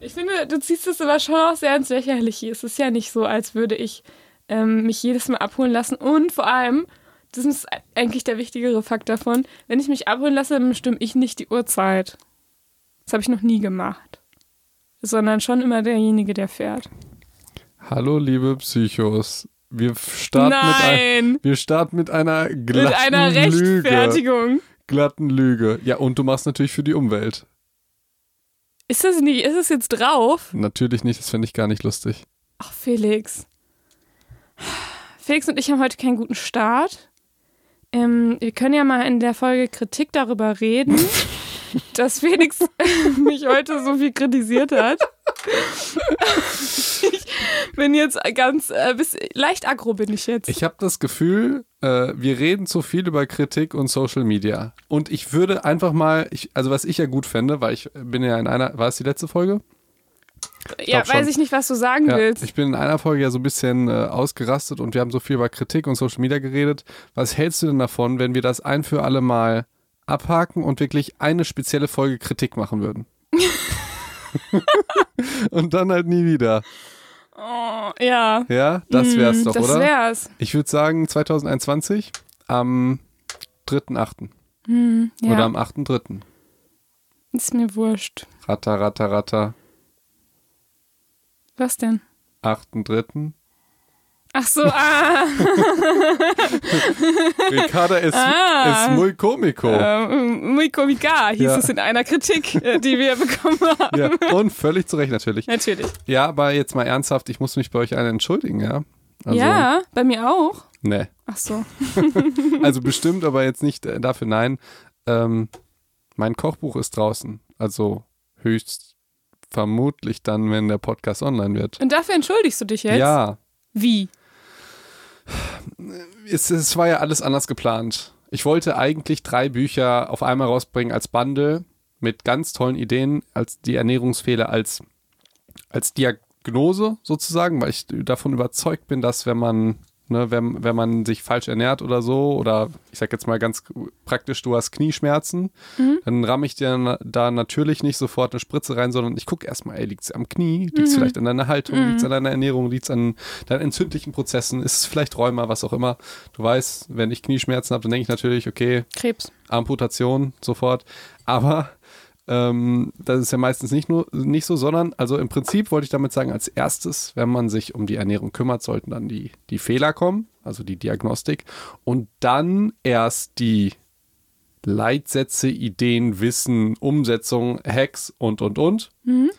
Ich finde, du ziehst es aber schon auch sehr ins Lächerliche. Es ist ja nicht so, als würde ich ähm, mich jedes Mal abholen lassen. Und vor allem, das ist eigentlich der wichtigere Fakt davon, wenn ich mich abholen lasse, dann bestimme ich nicht die Uhrzeit. Das habe ich noch nie gemacht. Sondern schon immer derjenige, der fährt. Hallo, liebe Psychos. Wir starten, mit, ein, wir starten mit einer glatten Mit einer Rechtfertigung. Lüge. Glatten Lüge. Ja, und du machst natürlich für die Umwelt. Ist das nicht, ist es jetzt drauf? Natürlich nicht, das finde ich gar nicht lustig. Ach, Felix. Felix und ich haben heute keinen guten Start. Ähm, wir können ja mal in der Folge Kritik darüber reden, dass Felix mich heute so viel kritisiert hat. ich bin jetzt ganz äh, bis, leicht aggro bin ich jetzt. Ich habe das Gefühl, äh, wir reden zu viel über Kritik und Social Media. Und ich würde einfach mal, ich, also was ich ja gut fände, weil ich bin ja in einer, war es die letzte Folge? Ich ja, weiß ich nicht, was du sagen ja, willst. Ich bin in einer Folge ja so ein bisschen äh, ausgerastet und wir haben so viel über Kritik und Social Media geredet. Was hältst du denn davon, wenn wir das ein für alle Mal abhaken und wirklich eine spezielle Folge Kritik machen würden? und dann halt nie wieder. Oh, ja. Ja, das wär's mm, doch, das oder? Das wär's. Ich würde sagen 2021 am 3.8. Mm, ja. Oder am 8.3. Ist mir wurscht. Ratter, ratter, ratter. Was denn? 8.3. Ach so, ah. Ricarda ist, ah. ist muy comico. Uh, muy comica hieß ja. es in einer Kritik, äh, die wir bekommen haben. Ja, und völlig zu Recht natürlich. Natürlich. Ja, aber jetzt mal ernsthaft, ich muss mich bei euch allen entschuldigen, ja? Also, ja, bei mir auch. Nee. Ach so. also bestimmt, aber jetzt nicht äh, dafür nein. Ähm, mein Kochbuch ist draußen. Also höchst vermutlich dann, wenn der Podcast online wird. Und dafür entschuldigst du dich jetzt? Ja. Wie? Es, es war ja alles anders geplant. Ich wollte eigentlich drei Bücher auf einmal rausbringen als Bundle mit ganz tollen Ideen, als die Ernährungsfehler als, als Diagnose sozusagen, weil ich davon überzeugt bin, dass wenn man Ne, wenn, wenn man sich falsch ernährt oder so, oder ich sag jetzt mal ganz praktisch, du hast Knieschmerzen, mhm. dann ramme ich dir da natürlich nicht sofort eine Spritze rein, sondern ich gucke erstmal, ey, liegt es am Knie, liegt es mhm. vielleicht an deiner Haltung, mhm. liegt es an deiner Ernährung, liegt es an deinen entzündlichen Prozessen, ist es vielleicht Rheuma, was auch immer. Du weißt, wenn ich Knieschmerzen habe, dann denke ich natürlich, okay, Krebs. Amputation sofort. Aber ähm, das ist ja meistens nicht nur nicht so, sondern also im Prinzip wollte ich damit sagen, als erstes, wenn man sich um die Ernährung kümmert, sollten dann die, die Fehler kommen, also die Diagnostik, und dann erst die Leitsätze, Ideen, Wissen, Umsetzung, Hacks und und und. Mhm.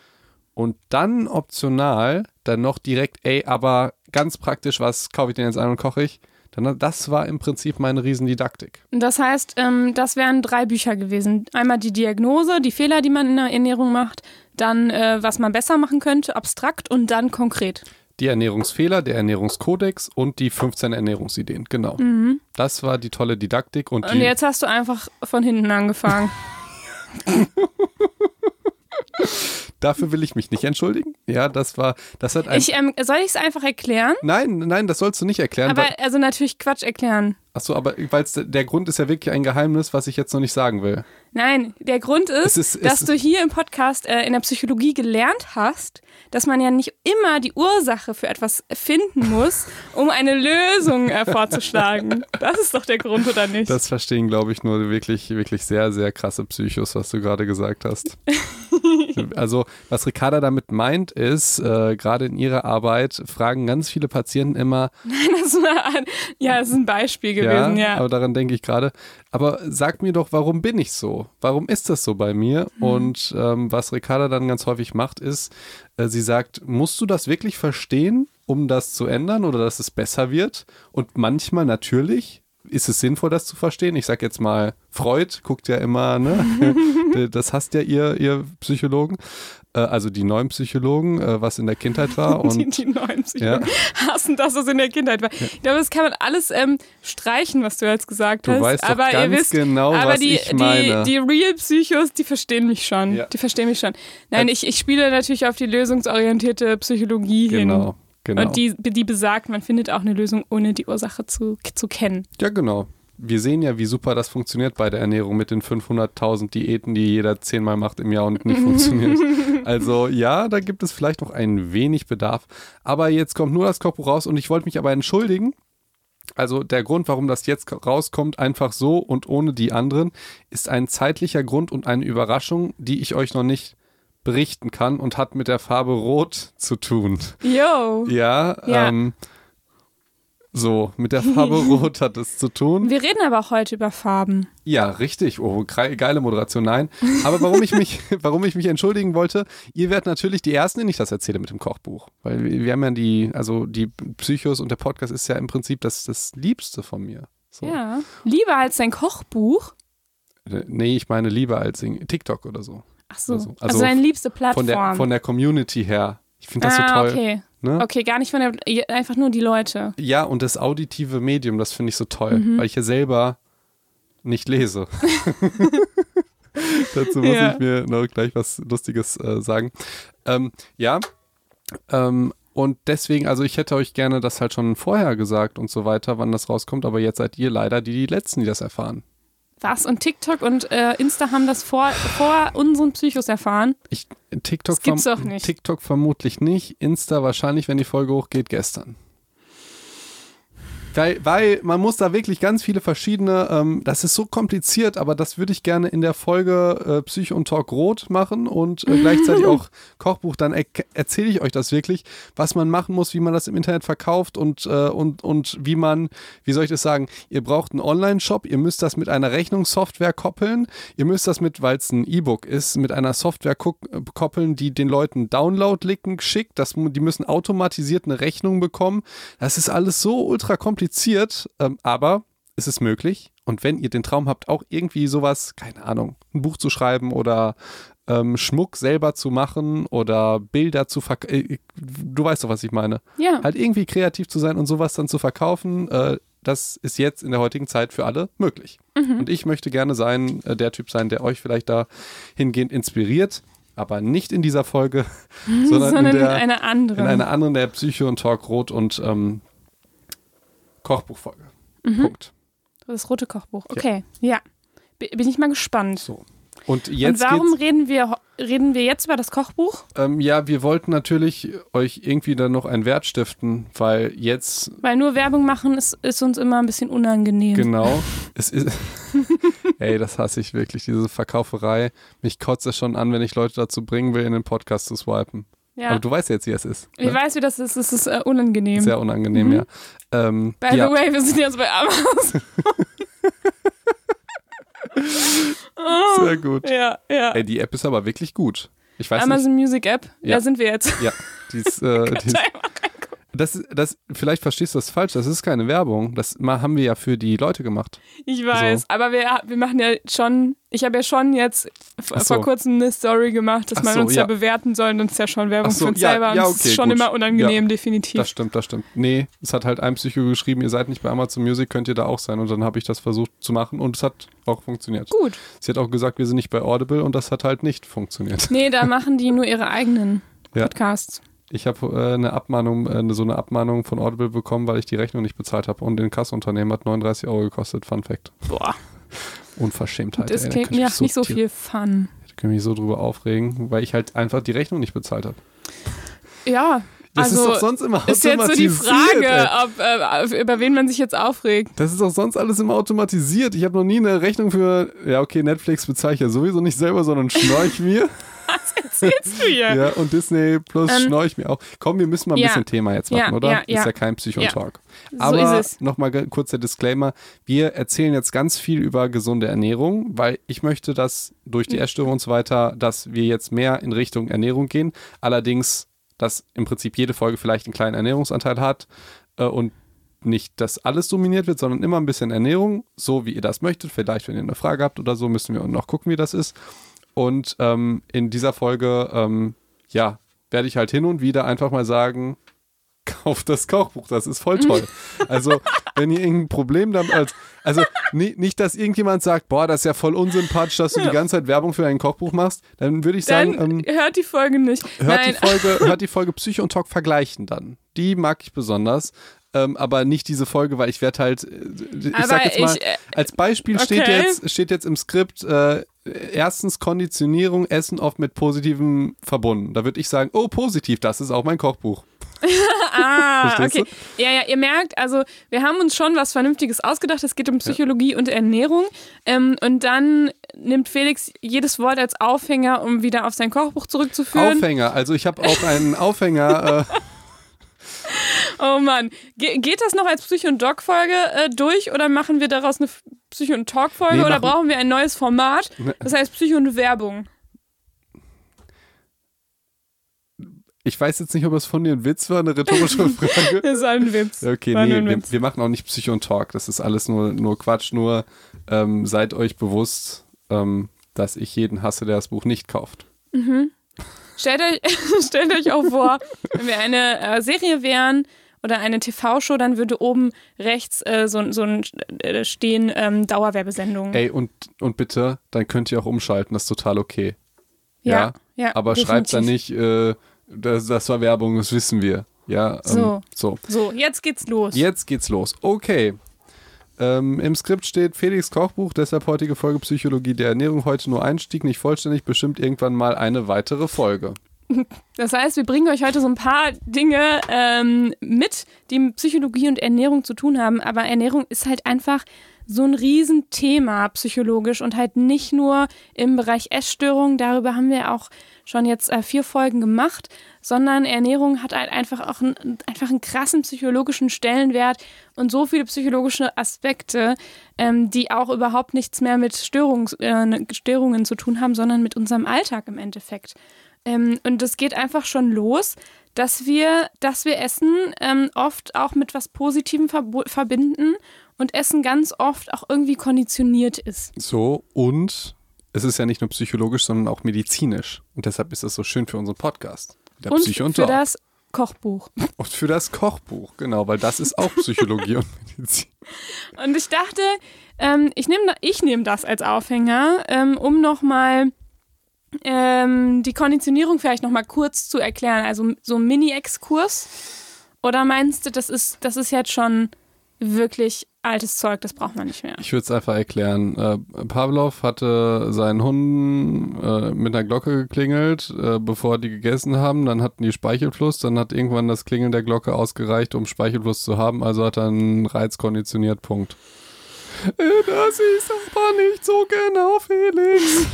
Und dann optional dann noch direkt, ey, aber ganz praktisch, was kaufe ich denn jetzt an und koche ich? Dann, das war im Prinzip meine Riesendidaktik. Das heißt, ähm, das wären drei Bücher gewesen. Einmal die Diagnose, die Fehler, die man in der Ernährung macht, dann äh, was man besser machen könnte, abstrakt und dann konkret. Die Ernährungsfehler, der Ernährungskodex und die 15 Ernährungsideen, genau. Mhm. Das war die tolle Didaktik. Und, und jetzt hast du einfach von hinten angefangen. Dafür will ich mich nicht entschuldigen. Ja, das war, das hat ein. Ich, ähm, soll ich es einfach erklären? Nein, nein, das sollst du nicht erklären. Aber also natürlich Quatsch erklären. Achso, aber weil der Grund ist ja wirklich ein Geheimnis, was ich jetzt noch nicht sagen will. Nein, der Grund ist, ist dass du hier im Podcast äh, in der Psychologie gelernt hast, dass man ja nicht immer die Ursache für etwas finden muss, um eine Lösung äh, vorzuschlagen. Das ist doch der Grund, oder nicht? Das verstehen, glaube ich, nur wirklich, wirklich sehr, sehr krasse Psychos, was du gerade gesagt hast. also, was Ricarda damit meint, ist, äh, gerade in ihrer Arbeit fragen ganz viele Patienten immer. Nein, das war ein, ja, das ist ein Beispiel gewesen, ja. ja. Aber daran denke ich gerade. Aber sag mir doch, warum bin ich so? Warum ist das so bei mir? Mhm. Und ähm, was Ricarda dann ganz häufig macht, ist, äh, sie sagt, musst du das wirklich verstehen, um das zu ändern oder dass es besser wird? Und manchmal natürlich ist es sinnvoll, das zu verstehen. Ich sag jetzt mal, Freud guckt ja immer, ne? das hasst ja ihr, ihr Psychologen. Äh, also die neuen Psychologen, äh, was in der Kindheit war. Und, die, die neuen Psychologen ja. hassen das, was in der Kindheit war. Ja. Ich glaube, das kann man alles ähm, streichen, was du jetzt gesagt du hast. Weißt aber ihr wisst, genau, aber was die, ich meine. Die, die Real-Psychos, die verstehen mich schon. Ja. Die verstehen mich schon. Nein, ich, ich spiele natürlich auf die lösungsorientierte Psychologie genau. hin. Genau. Und die, die besagt, man findet auch eine Lösung, ohne die Ursache zu, zu kennen. Ja, genau wir sehen ja, wie super das funktioniert bei der Ernährung mit den 500.000 Diäten, die jeder zehnmal macht im Jahr und nicht funktioniert. Also ja, da gibt es vielleicht noch ein wenig Bedarf. Aber jetzt kommt nur das Kochbuch raus und ich wollte mich aber entschuldigen. Also der Grund, warum das jetzt rauskommt, einfach so und ohne die anderen, ist ein zeitlicher Grund und eine Überraschung, die ich euch noch nicht berichten kann und hat mit der Farbe Rot zu tun. Yo. Ja, Ja. Ähm, so, mit der Farbe Rot hat es zu tun. Wir reden aber auch heute über Farben. Ja, richtig. Oh, geile Moderation. Nein. Aber warum ich mich, warum ich mich entschuldigen wollte, ihr werdet natürlich die Ersten, denen ich das erzähle mit dem Kochbuch. Weil wir, wir haben ja die, also die Psychos und der Podcast ist ja im Prinzip das, das Liebste von mir. So. Ja. Lieber als dein Kochbuch. Äh, Nee, ich meine lieber als TikTok oder so. Ach so. So. Also, Also deine liebste Von Plattform. der, von der Community her. Ich finde das ah, so toll. okay. Ne? Okay, gar nicht von der, einfach nur die Leute. Ja, und das auditive Medium, das finde ich so toll, Mhm. weil ich ja selber nicht lese. Dazu muss Ja. ich mir noch gleich was Lustiges äh, sagen. Ähm, ja, ähm, und deswegen, also ich hätte euch gerne das halt schon vorher gesagt und so weiter, wann das rauskommt, aber jetzt seid ihr leider die, die Letzten, die das erfahren. Was? Und TikTok und äh, Insta haben das vor, vor unseren Psychos erfahren? Ich, TikTok, Das gibt's doch nicht. TikTok vermutlich nicht, Insta wahrscheinlich, wenn die Folge hochgeht, gestern. Weil, weil man muss da wirklich ganz viele verschiedene, ähm, das ist so kompliziert, aber das würde ich gerne in der Folge äh, Psycho und Talk Rot machen und äh, gleichzeitig auch Kochbuch. Dann er erzähle ich euch das wirklich, was man machen muss, wie man das im Internet verkauft und, äh, und, und wie man, wie soll ich das sagen, ihr braucht einen Online-Shop, ihr müsst das mit einer Rechnungssoftware koppeln, ihr müsst das mit, weil es ein E-Book ist, mit einer Software äh, koppeln, die den Leuten Download-Link schickt, das, die müssen automatisiert eine Rechnung bekommen. Das ist alles so ultra kompliziert, ähm, aber es ist möglich. Und wenn ihr den Traum habt, auch irgendwie sowas, keine Ahnung, ein Buch zu schreiben oder ähm, Schmuck selber zu machen oder Bilder zu verkaufen, du weißt doch, was ich meine. Ja. Halt irgendwie kreativ zu sein und sowas dann zu verkaufen, äh, das ist jetzt in der heutigen Zeit für alle möglich. Und ich möchte gerne sein, äh, der Typ sein, der euch vielleicht da hingehend inspiriert, aber nicht in dieser Folge, sondern, Sondern in, in, der, einer anderen. in einer anderen, der Psycho und Talk Rot und ähm, Kochbuchfolge. Punkt. das rote Kochbuch. Okay, ja. B- Bin ich mal gespannt. So. Und jetzt und warum reden wir, reden wir jetzt über das Kochbuch? ähm, ja, wir wollten natürlich euch irgendwie dann noch einen Wert stiften, weil jetzt Weil nur Werbung machen ist, ist uns immer ein bisschen unangenehm. Genau. Es ist. Ey, das hasse ich wirklich, diese Verkauferei. Mich kotzt es schon an, wenn ich Leute dazu bringen will, in den Podcast zu swipen. Ja. Aber du weißt jetzt, wie es ist. ich Ne? weiß, wie das ist. Es ist äh, unangenehm. Sehr unangenehm, Mhm. ja. Ähm, By ja. the way, wir sind jetzt bei Amazon. Sehr gut. ja, ja. Ey, die App ist aber wirklich gut. Ich weiß Amazon Music App, Ja. da sind wir jetzt. nicht. Ja, die ist, äh, die ist, das, das, vielleicht verstehst du das falsch, das ist keine Werbung. Das haben wir ja für die Leute gemacht. Ich weiß, So. aber wir, wir machen ja schon, ich habe ja schon jetzt so. vor kurzem eine Story gemacht, dass Ach man so, uns ja. ja. bewerten soll und uns ja schon Werbung für uns ja, selber. Und ja, das okay, ist schon gut. immer unangenehm, definitiv. Das stimmt, das stimmt. Nee, es hat halt ein Psycho geschrieben, ihr seid nicht bei Amazon Music, könnt ihr da auch sein. Und dann habe ich das versucht zu machen und es hat auch funktioniert. Gut. Sie hat auch gesagt, wir sind nicht bei Audible und das hat halt nicht funktioniert. Nee, da machen die nur ihre eigenen. Podcasts. Ich habe äh, eine Abmahnung, äh, so eine Abmahnung von Audible bekommen, weil ich die Rechnung nicht bezahlt habe und den Kassunternehmen hat 39 Euro gekostet. Fun Fact. Boah, Unverschämtheit. das ey, da klingt ich mir mich nach nicht so viel Fun. Ich kann mich so drüber aufregen, weil ich halt einfach die Rechnung nicht bezahlt habe. Ja, Das also ist doch sonst immer ist jetzt so die. Frage, ob, äh, über wen man sich jetzt aufregt. Das ist doch sonst alles immer automatisiert. Ich habe noch nie eine Rechnung für, ja okay, Netflix bezahle ich ja sowieso nicht selber, sondern schnorch mir. Was erzählst du hier? ja, und Disney Plus Ähm, schnorch mir auch. Komm, wir müssen mal ein ja. bisschen Thema jetzt machen, Ja, oder? ja, Ist ja. kein Psycho-Talk. So Aber es. nochmal kurz der Disclaimer. Wir erzählen jetzt ganz viel über gesunde Ernährung, weil ich möchte, dass durch Hm. die Essstörung und so weiter, dass wir jetzt mehr in Richtung Ernährung gehen. Allerdings, dass im Prinzip jede Folge vielleicht einen kleinen Ernährungsanteil hat äh, und nicht, dass alles dominiert wird, sondern immer ein bisschen Ernährung, so wie ihr das möchtet. Vielleicht, wenn ihr eine Frage habt oder so, müssen wir noch gucken, wie das ist. Und ähm, in dieser Folge, ähm, ja, werde ich halt hin und wieder einfach mal sagen, kauft das Kochbuch, das ist voll toll. Also, wenn ihr irgendein Problem damit als, also ni- nicht, dass irgendjemand sagt, boah, das ist ja voll unsympathisch, dass du die ganze Zeit Werbung für ein Kochbuch machst, dann würde ich Dann sagen, ähm, hört die Folge nicht. hört, Nein, die Folge, hört die Folge Psycho und Talk vergleichen dann. Die mag ich besonders. Ähm, aber nicht diese Folge, weil ich werde halt, äh, ich Aber sag jetzt mal, ich, äh, als Beispiel steht, okay. jetzt, steht jetzt im Skript, äh, erstens Konditionierung, Essen oft mit Positivem verbunden. Da würde ich sagen, oh, positiv, das ist auch mein Kochbuch. Ah, okay. Ja, ja, ihr merkt, also wir haben uns schon was Vernünftiges ausgedacht. Es geht um Psychologie und Ernährung. Ähm, und dann nimmt Felix jedes Wort als Aufhänger, um wieder auf sein Kochbuch zurückzuführen. Aufhänger, also ich habe auch einen Aufhänger. Äh, Oh Mann. Ge geht das noch als Psycho- und Doc-Folge äh, durch oder machen wir daraus eine Psycho- und Talk-Folge Nee, oder brauchen wir ein neues Format? Das heißt Psycho und Werbung. ich weiß jetzt nicht, ob es von dir ein Witz war, eine rhetorische Frage. Das ist ein Witz. Okay, War nee, ein wir, Witz. wir machen auch nicht Psycho und Talk. Das ist alles nur, nur Quatsch. Nur ähm, seid euch bewusst, ähm, dass ich jeden hasse, der das Buch nicht kauft. Stellt euch, stellt euch auch vor, wenn wir eine äh, Serie wären oder eine TV-Show, dann würde oben rechts äh, so, so ein äh, stehen ähm, Dauerwerbesendung. Ey, und, und bitte, dann könnt ihr auch umschalten. Das ist total okay. Ja, ja, Aber schreibt dann definitiv. nicht, äh, das, das war Werbung, das wissen wir. Ja, ähm, So. so. So, jetzt geht's los. Jetzt geht's los. Okay. Ähm, Im Skript steht Felix Kochbuch, deshalb heutige Folge Psychologie der Ernährung. Heute nur Einstieg, nicht vollständig, bestimmt irgendwann mal eine weitere Folge. Das heißt, wir bringen euch heute so ein paar Dinge ähm, mit, die mit Psychologie und Ernährung zu tun haben. Aber Ernährung ist halt einfach so ein Riesenthema psychologisch und halt nicht nur im Bereich Essstörungen. Darüber haben wir auch schon jetzt äh, vier Folgen gemacht, sondern Ernährung hat halt einfach auch einen, einfach einen krassen psychologischen Stellenwert und so viele psychologische Aspekte, ähm, die auch überhaupt nichts mehr mit Störungs, äh, Störungen zu tun haben, sondern mit unserem Alltag im Endeffekt. Ähm, und es geht einfach schon los, dass wir, dass wir Essen ähm, oft auch mit was Positivem verbo- verbinden und Essen ganz oft auch irgendwie konditioniert ist. So, und es ist ja nicht nur psychologisch, sondern auch medizinisch. Und deshalb ist es so schön für unseren Podcast. Der und Psycho und für Talk. das Kochbuch. Und für das Kochbuch, genau, weil das ist auch Psychologie und Medizin. Und ich dachte, ähm, ich nehme ich nehm das als Aufhänger, ähm, um nochmal ähm, die Konditionierung vielleicht nochmal kurz zu erklären. Also so ein Mini-Exkurs. Oder meinst du, das ist, das ist jetzt schon wirklich altes Zeug, das braucht man nicht mehr? Ich würde es einfach erklären. Äh, Pavlov hatte seinen Hunden äh, mit einer Glocke geklingelt, äh, bevor die gegessen haben. Dann hatten die Speichelfluss. Dann hat irgendwann das Klingeln der Glocke ausgereicht, um Speichelfluss zu haben. Also hat er einen Reiz konditioniert. Punkt. Das ist aber nicht so genau, Felix.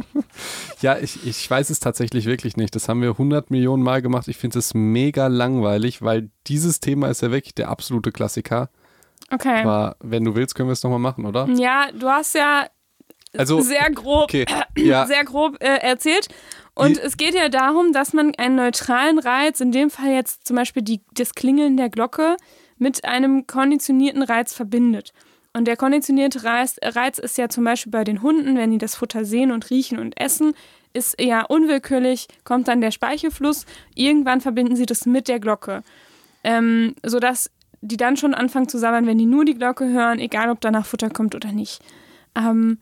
ja, ich, ich weiß es tatsächlich wirklich nicht. Das haben wir 100 Millionen Mal gemacht. Ich finde es mega langweilig, weil dieses Thema ist ja wirklich der absolute Klassiker. Okay. Aber wenn du willst, können wir es nochmal machen, oder? Ja, du hast ja Also, sehr grob, okay, ja, sehr grob äh, erzählt. Und Die- es geht ja darum, dass man einen neutralen Reiz, in dem Fall jetzt zum Beispiel die, das Klingeln der Glocke, mit einem konditionierten Reiz verbindet. Und der konditionierte Reiz, Reiz ist ja zum Beispiel bei den Hunden, wenn die das Futter sehen und riechen und essen, ist ja unwillkürlich, kommt dann der Speichelfluss. Irgendwann verbinden sie das mit der Glocke. Ähm, sodass die dann schon anfangen zu sabbern, wenn die nur die Glocke hören, egal ob danach Futter kommt oder nicht. Ähm,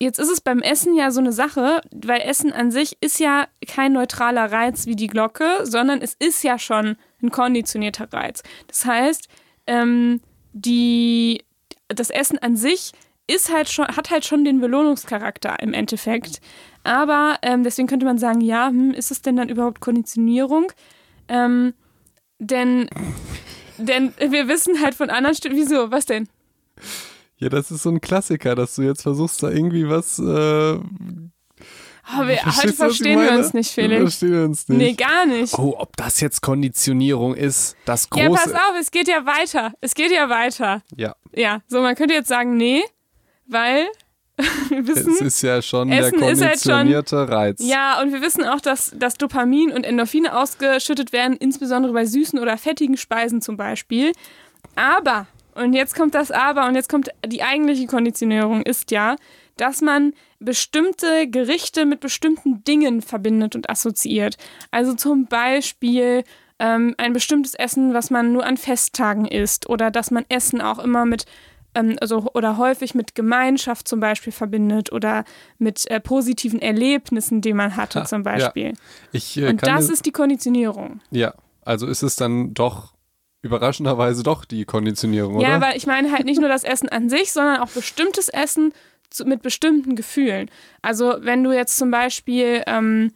Jetzt ist es beim Essen ja so eine Sache, weil Essen an sich ist ja kein neutraler Reiz wie die Glocke, sondern es ist ja schon ein konditionierter Reiz. Das heißt, ähm, die, das Essen an sich ist halt schon, hat halt schon den Belohnungscharakter im Endeffekt. Aber ähm, deswegen könnte man sagen, ja, hm, ist es denn dann überhaupt Konditionierung? Ähm, denn, denn wir wissen halt von anderen Studien, wieso, was denn? ja, das ist so ein Klassiker, dass du jetzt versuchst, da irgendwie was. Äh, Oh, wir, heute verstehen wir uns nicht, Wir Felix. Verstehen wir uns nicht. Nee, gar nicht. Oh, ob das jetzt Konditionierung ist, das große. Ja, pass auf, es geht ja weiter. Es geht ja weiter. Ja, Ja, so man könnte jetzt sagen, nee, weil wir wissen, es ist ja schon Essen der ist halt schon- konditionierte Reiz. ja, und wir wissen auch, dass, dass Dopamin und Endorphine ausgeschüttet werden, insbesondere bei süßen oder fettigen Speisen zum Beispiel. Aber, und jetzt kommt das Aber, und jetzt kommt die eigentliche Konditionierung, ist ja, dass man bestimmte Gerichte mit bestimmten Dingen verbindet und assoziiert. Also zum Beispiel ähm, ein bestimmtes Essen, was man nur an Festtagen isst, oder dass man Essen auch immer mit ähm, also oder häufig mit Gemeinschaft zum Beispiel verbindet oder mit äh, positiven Erlebnissen, die man hatte Ha, zum ja. Beispiel. Ich, äh, Und das ist die Konditionierung. Ja, also ist es dann doch überraschenderweise doch die Konditionierung, Ja, oder? aber ich meine halt nicht nur das Essen an sich, sondern auch bestimmtes Essen zu, mit bestimmten Gefühlen. Also wenn du jetzt zum Beispiel, ähm,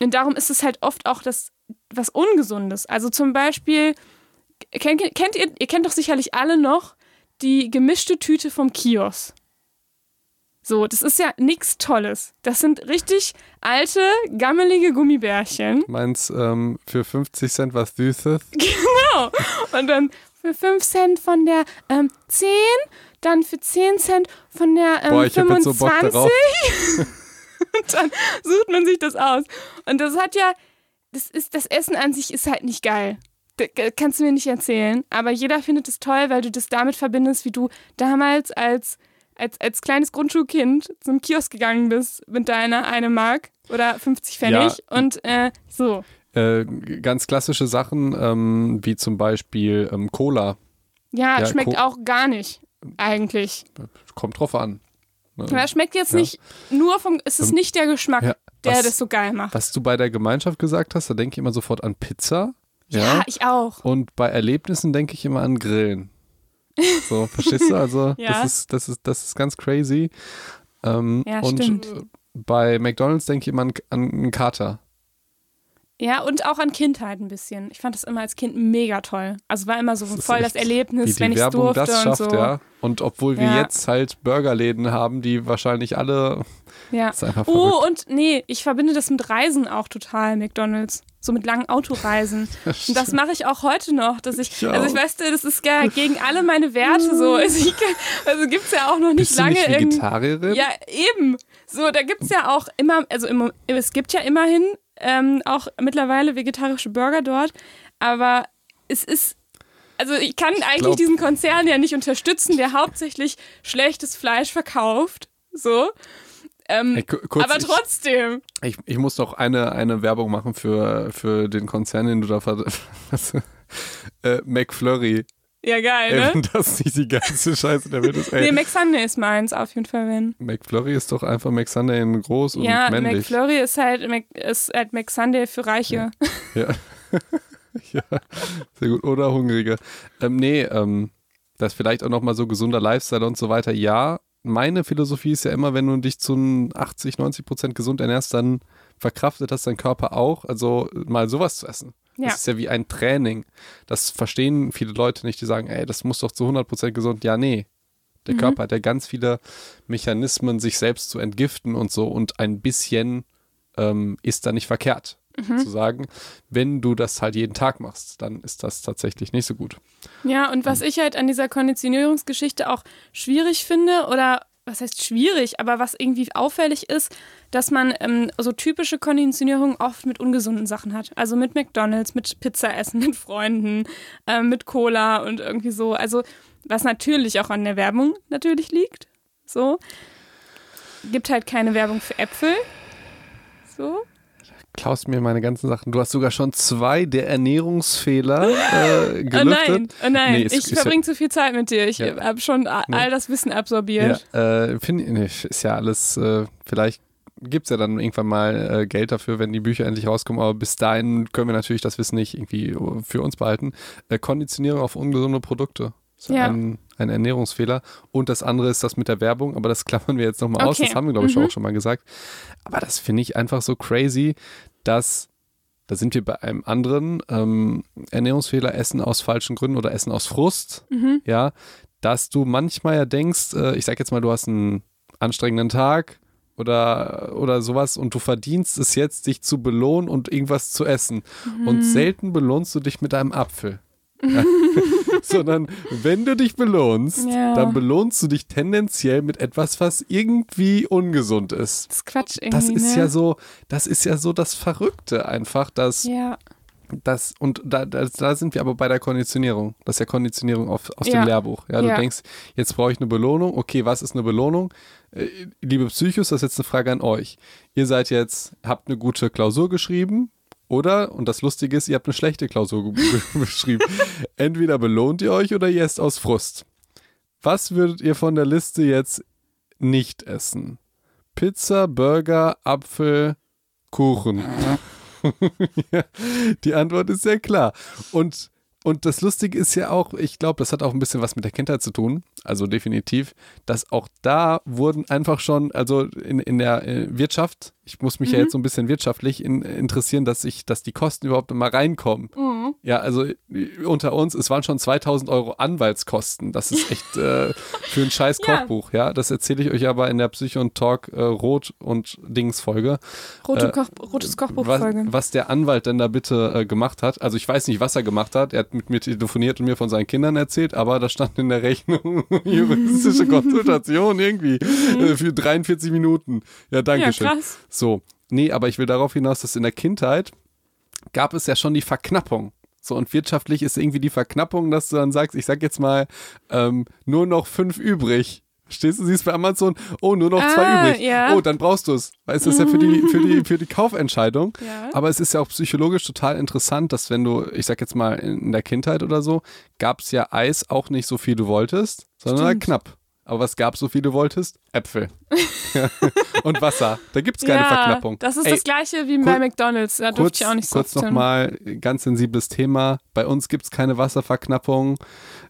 und darum ist es halt oft auch das was Ungesundes. Also zum Beispiel, kennt, kennt ihr, ihr kennt doch sicherlich alle noch die gemischte Tüte vom Kiosk. So, das ist ja nichts Tolles. Das sind richtig alte, gammelige Gummibärchen. Meinst ähm, für 50 Cent was Süßes? Genau. Und dann für 5 Cent von der ähm, 10, dann für 10 Cent von der ähm, Boah, ich hab jetzt 25. so Bock darauf. und dann sucht man sich das aus. Und das hat ja, das ist, das Essen an sich ist halt nicht geil. D kannst du mir nicht erzählen. Aber jeder findet es toll, weil du das damit verbindest, wie du damals als, als, als kleines Grundschulkind zum Kiosk gegangen bist mit deiner eine Mark oder 50 Pfennig. Und äh, so. Äh, ganz klassische Sachen, ähm, wie zum Beispiel ähm, Cola. Ja, Ja, schmeckt Co- auch gar nicht, eigentlich. Kommt drauf an. Ne? Es schmeckt jetzt Ja. nicht nur vom, es ist Ähm, nicht der Geschmack, ja, der was- das so geil macht. Was du bei der Gemeinschaft gesagt hast, da denke ich immer sofort an Pizza. Ja, Ja. ich auch. Und bei Erlebnissen denke ich immer an Grillen. So, verstehst du? Also, Ja. das, ist, das, ist, das ist ganz crazy. Ähm, Ja, und stimmt. bei McDonalds denke ich immer an, an einen Kater. Ja, und auch an Kindheit ein bisschen. Ich fand das immer als Kind mega toll. Also war immer so Das voll das Erlebnis, wenn ich es Werbung durfte das schafft, und so. ja. Und obwohl wir Ja. jetzt halt Burgerläden haben, die wahrscheinlich alle. Ja. Oh, und nee, ich verbinde das mit Reisen auch total, McDonalds. So mit langen Autoreisen. Und das mache ich auch heute noch. Dass ich, Ich also ich weiß, das ist gar gegen alle meine Werte so. Also, ich, also gibt es ja auch noch nicht Bist du lange nicht in, Vegetarierin? Ja, eben. So, da gibt es ja auch immer, also im, es gibt ja immerhin ähm, auch mittlerweile vegetarische Burger dort, aber es ist, also ich kann eigentlich glaub- diesen Konzern ja nicht unterstützen, der hauptsächlich schlechtes Fleisch verkauft. So. Ähm, Ey, ku- kurz, aber ich- trotzdem. Ich, ich muss noch eine, eine Werbung machen für, für den Konzern, den du da ver äh, McFlurry. Ja, geil, ne? wenn das nicht die ganze Scheiße der Welt ist. Ey, Nee, McSunday ist meins, auf jeden Fall, wenn. McFlurry ist doch einfach McSunday in groß und Ja, männlich. McFlurry ist halt, Mac, ist halt McSunday für Reiche. Ja. ja, sehr gut. Oder Hungrige. Ähm, nee, ähm, das vielleicht auch nochmal so gesunder Lifestyle und so weiter. Ja, meine Philosophie ist ja immer, wenn du dich zu 80, 90 Prozent gesund ernährst, dann verkraftet das dein Körper auch. Also mal sowas zu essen. Ja. Das ist ja wie ein Training. Das verstehen viele Leute nicht, die sagen, ey, das muss doch zu 100 Prozent gesund. Ja, nee. Der Mhm. Körper hat ja ganz viele Mechanismen, sich selbst zu entgiften und so. Und ein bisschen ähm, ist da nicht verkehrt. Mhm. Zu sagen, wenn du das halt jeden Tag machst, dann ist das tatsächlich nicht so gut. Ja, und was ich halt an dieser Konditionierungsgeschichte auch schwierig finde, oder was heißt schwierig, aber was irgendwie auffällig ist, dass man ähm, so typische Konditionierung oft mit ungesunden Sachen hat. Also mit McDonalds, mit Pizza essen, mit Freunden, ähm, mit Cola und irgendwie so. Also was natürlich auch an der Werbung natürlich liegt. So. Gibt halt keine Werbung für Äpfel. So. Klaust mir meine ganzen Sachen. Du hast sogar schon zwei der Ernährungsfehler äh, Oh gelüftet. nein, oh nein. Nee, es ich ist ja- verbringe zu viel Zeit mit dir. Ich Ja. habe schon a- Nee. all das Wissen absorbiert. Ja, äh, finde ich, nicht. ist ja alles, äh, vielleicht gibt es ja dann irgendwann mal äh, Geld dafür, wenn die Bücher endlich rauskommen, aber bis dahin können wir natürlich das Wissen nicht irgendwie für uns behalten. Äh, Konditionierung auf ungesunde Produkte. ist Ja. ein, ein Ernährungsfehler. Und das andere ist das mit der Werbung, aber das klammern wir jetzt nochmal aus. Okay. Das haben wir, glaube ich, Mhm. auch schon mal gesagt. Aber das finde ich einfach so crazy, dass da sind wir bei einem anderen ähm, Ernährungsfehler, Essen aus falschen Gründen oder Essen aus Frust, Mhm. ja, dass du manchmal ja denkst, äh, ich sag jetzt mal, du hast einen anstrengenden Tag oder, oder sowas und du verdienst es jetzt, dich zu belohnen und irgendwas zu essen. Mhm. Und selten belohnst du dich mit einem Apfel. Sondern wenn du dich belohnst, Ja. dann belohnst du dich tendenziell mit etwas, was irgendwie ungesund ist. Das ist Quatsch irgendwie. Das ist ne? ja so, das ist ja so das Verrückte einfach, dass Ja, das, und da, da, da sind wir aber bei der Konditionierung. Das ist ja Konditionierung auf, aus Ja. dem Lehrbuch. Ja, du denkst, jetzt brauche ich eine Belohnung. Okay, was ist eine Belohnung? Äh, liebe Psychos, das ist jetzt eine Frage an euch. Ihr seid jetzt, habt eine gute Klausur geschrieben, oder, und das Lustige ist, ihr habt eine schlechte Klausur ge- geschrieben. Entweder belohnt ihr euch oder ihr esst aus Frust. Was würdet ihr von der Liste jetzt nicht essen? Pizza, Burger, Apfel, Kuchen. die Antwort ist sehr klar. Und, Und das Lustige ist ja auch, ich glaube, das hat auch ein bisschen was mit der Kindheit zu tun, also definitiv, dass auch da wurden einfach schon, also in, in der äh, Wirtschaft, ich muss mich mhm. ja jetzt so ein bisschen wirtschaftlich in, interessieren, dass ich, dass die Kosten überhaupt immer reinkommen. Mhm. Ja, also äh, unter uns, es waren schon 2000 Euro Anwaltskosten. Das ist echt äh, für ein scheiß Kochbuch, ja. ja. Das erzähle ich euch aber in der Psycho und Talk äh, Rot und Dings Folge. Rote äh, Koch, rotes Kochbuch Folge. Was, was, der Anwalt denn da bitte gemacht hat. Also ich weiß nicht, was er gemacht hat. Er hat mit mir telefoniert und mir von seinen Kindern erzählt, aber da stand in der Rechnung juristische Konsultation irgendwie mhm. äh, für 43 Minuten. Ja, danke schön. Ja, krass. So. Nee, aber ich will darauf hinaus, dass in der Kindheit gab es ja schon die Verknappung. So, und wirtschaftlich ist irgendwie die Verknappung, dass du dann sagst, ich sag jetzt mal, ähm, nur noch fünf übrig. Stehst du, siehst bei Amazon, oh, nur noch ah, zwei übrig. Ja. Oh, dann brauchst du es. Weißt du, das ist ja für die, für die, für die Kaufentscheidung. Ja. Aber es ist ja auch psychologisch total interessant, dass wenn du, ich sag jetzt mal, in der Kindheit oder so, gab es ja Eis auch nicht so viel du wolltest, sondern halt knapp. Aber was gab so viel du wolltest? Äpfel. und Wasser. Da gibt es keine ja, Verknappung. Das ist Ey, das gleiche wie bei McDonalds. Da durfte ich auch nicht so Kurz nochmal, ganz sensibles Thema. Bei uns gibt es keine Wasserverknappung.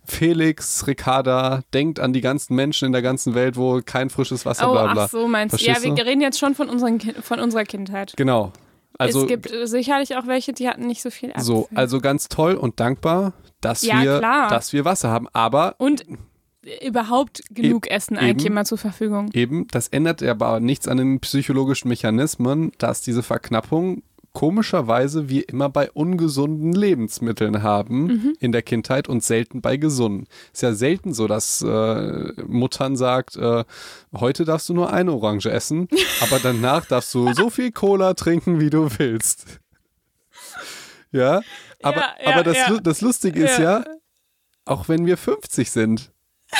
Felix, Ricarda, denkt an die ganzen Menschen in der ganzen Welt, wo kein frisches Wasser, oh, bla bla. Ach so, meinst du? Ja, wir reden jetzt schon von, unseren, von unserer Kindheit. Genau. Also, es gibt sicherlich auch welche, die hatten nicht so viel Äpfel. So, also ganz toll und dankbar, dass, ja, wir, dass wir Wasser haben. Aber und überhaupt genug e Essen eigentlich immer zur Verfügung. Eben, das ändert aber nichts an den psychologischen Mechanismen, dass diese Verknappung komischerweise wir immer bei ungesunden Lebensmitteln haben mhm. in der Kindheit und selten bei gesunden. Ist ja selten so, dass äh, Muttern sagt, äh, heute darfst du nur eine Orange essen, aber danach darfst du so viel Cola trinken, wie du willst. ja, aber, ja, ja, aber das, ja. das Lustige ist ja, auch wenn wir 50 sind,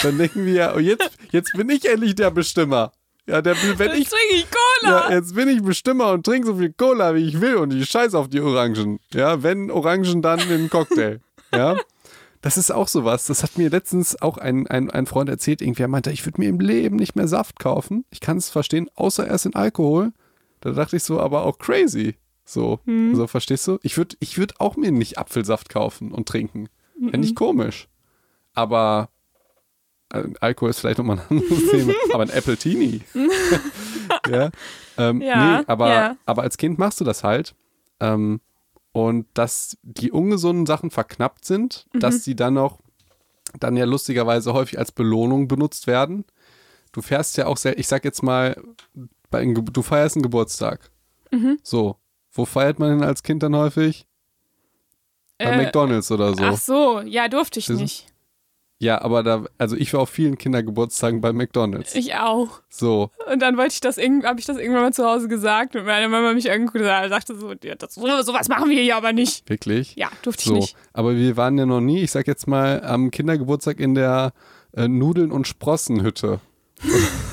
dann denken wir ja, oh, jetzt, jetzt bin ich endlich der Bestimmer. Ja, der, wenn jetzt ich, trinke ich Cola. Ja, jetzt bin ich Bestimmer und trinke so viel Cola, wie ich will und ich scheiß auf die Orangen. Ja, wenn Orangen, dann im Cocktail. Ja. Das ist auch sowas. Das hat mir letztens auch ein, ein, ein Freund erzählt. Irgendwer meinte, ich würde mir im Leben nicht mehr Saft kaufen. Ich kann es verstehen, außer erst in Alkohol. Da dachte ich so, aber auch crazy. So, hm. so verstehst du? Ich würde ich würd auch mir nicht Apfelsaft kaufen und trinken. Fände ich komisch. Aber Alkohol ist vielleicht nochmal ein anderes Thema, aber ein Apple Teenie. ja. Ähm, ja, nee, aber, ja. aber als Kind machst du das halt. Ähm, und dass die ungesunden Sachen verknappt sind, mhm. dass die dann noch, dann ja lustigerweise häufig als Belohnung benutzt werden. Du fährst ja auch sehr, ich sag jetzt mal, bei, du feierst einen Geburtstag. Mhm. So. Wo feiert man denn als Kind dann häufig? Bei äh, McDonalds oder so. Ach so, ja, durfte ich nicht. Ja, aber da, also ich war auf vielen Kindergeburtstagen bei McDonalds. Ich auch. So. Und dann wollte ich das habe ich das irgendwann mal zu Hause gesagt und meine Mama mich angeguckt und sagte so, ja, das, sowas machen wir hier aber nicht. Wirklich? Ja, durfte so. ich nicht. Aber wir waren ja noch nie, ich sag jetzt mal, am Kindergeburtstag in der äh, Nudeln- und Sprossenhütte.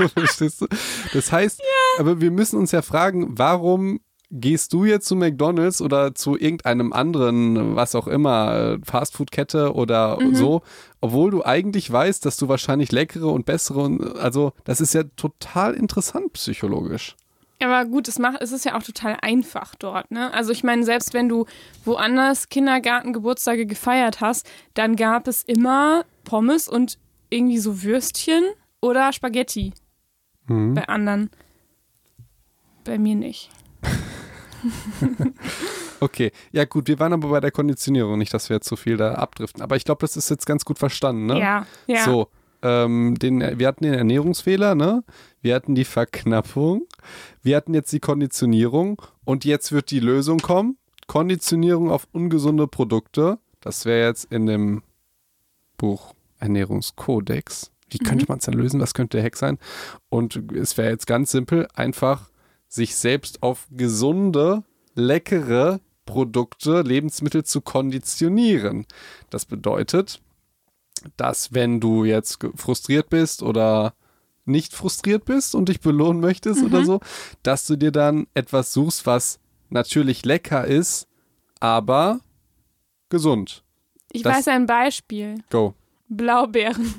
Verstehst du? Das heißt, ja. aber wir müssen uns ja fragen, warum gehst du jetzt zu McDonald's oder zu irgendeinem anderen, was auch immer, Fastfood-Kette oder mhm. so, obwohl du eigentlich weißt, dass du wahrscheinlich leckere und bessere und also das ist ja total interessant psychologisch. Aber gut, es, macht, es ist ja auch total einfach dort. Ne? Also ich meine, selbst wenn du woanders Kindergarten, Geburtstage gefeiert hast, dann gab es immer Pommes und irgendwie so Würstchen oder Spaghetti. Mhm. Bei anderen. Bei mir nicht. okay, ja gut, wir waren aber bei der Konditionierung, nicht, dass wir jetzt so viel da abdriften. Aber ich glaube, das ist jetzt ganz gut verstanden, ne? Ja, ja. So, ähm, den, wir hatten den Ernährungsfehler, ne? Wir hatten die Verknappung, wir hatten jetzt die Konditionierung und jetzt wird die Lösung kommen. Konditionierung auf ungesunde Produkte. Das wäre jetzt in dem Buch Ernährungskodex. Wie könnte mhm. man es dann lösen? Was könnte der Hack sein? Und es wäre jetzt ganz simpel, einfach sich selbst auf gesunde, leckere Produkte, Lebensmittel zu konditionieren. Das bedeutet, dass wenn du jetzt frustriert bist oder nicht frustriert bist und dich belohnen möchtest mhm. oder so, dass du dir dann etwas suchst, was natürlich lecker ist, aber gesund. Ich das weiß ein Beispiel. Go. Blaubeeren.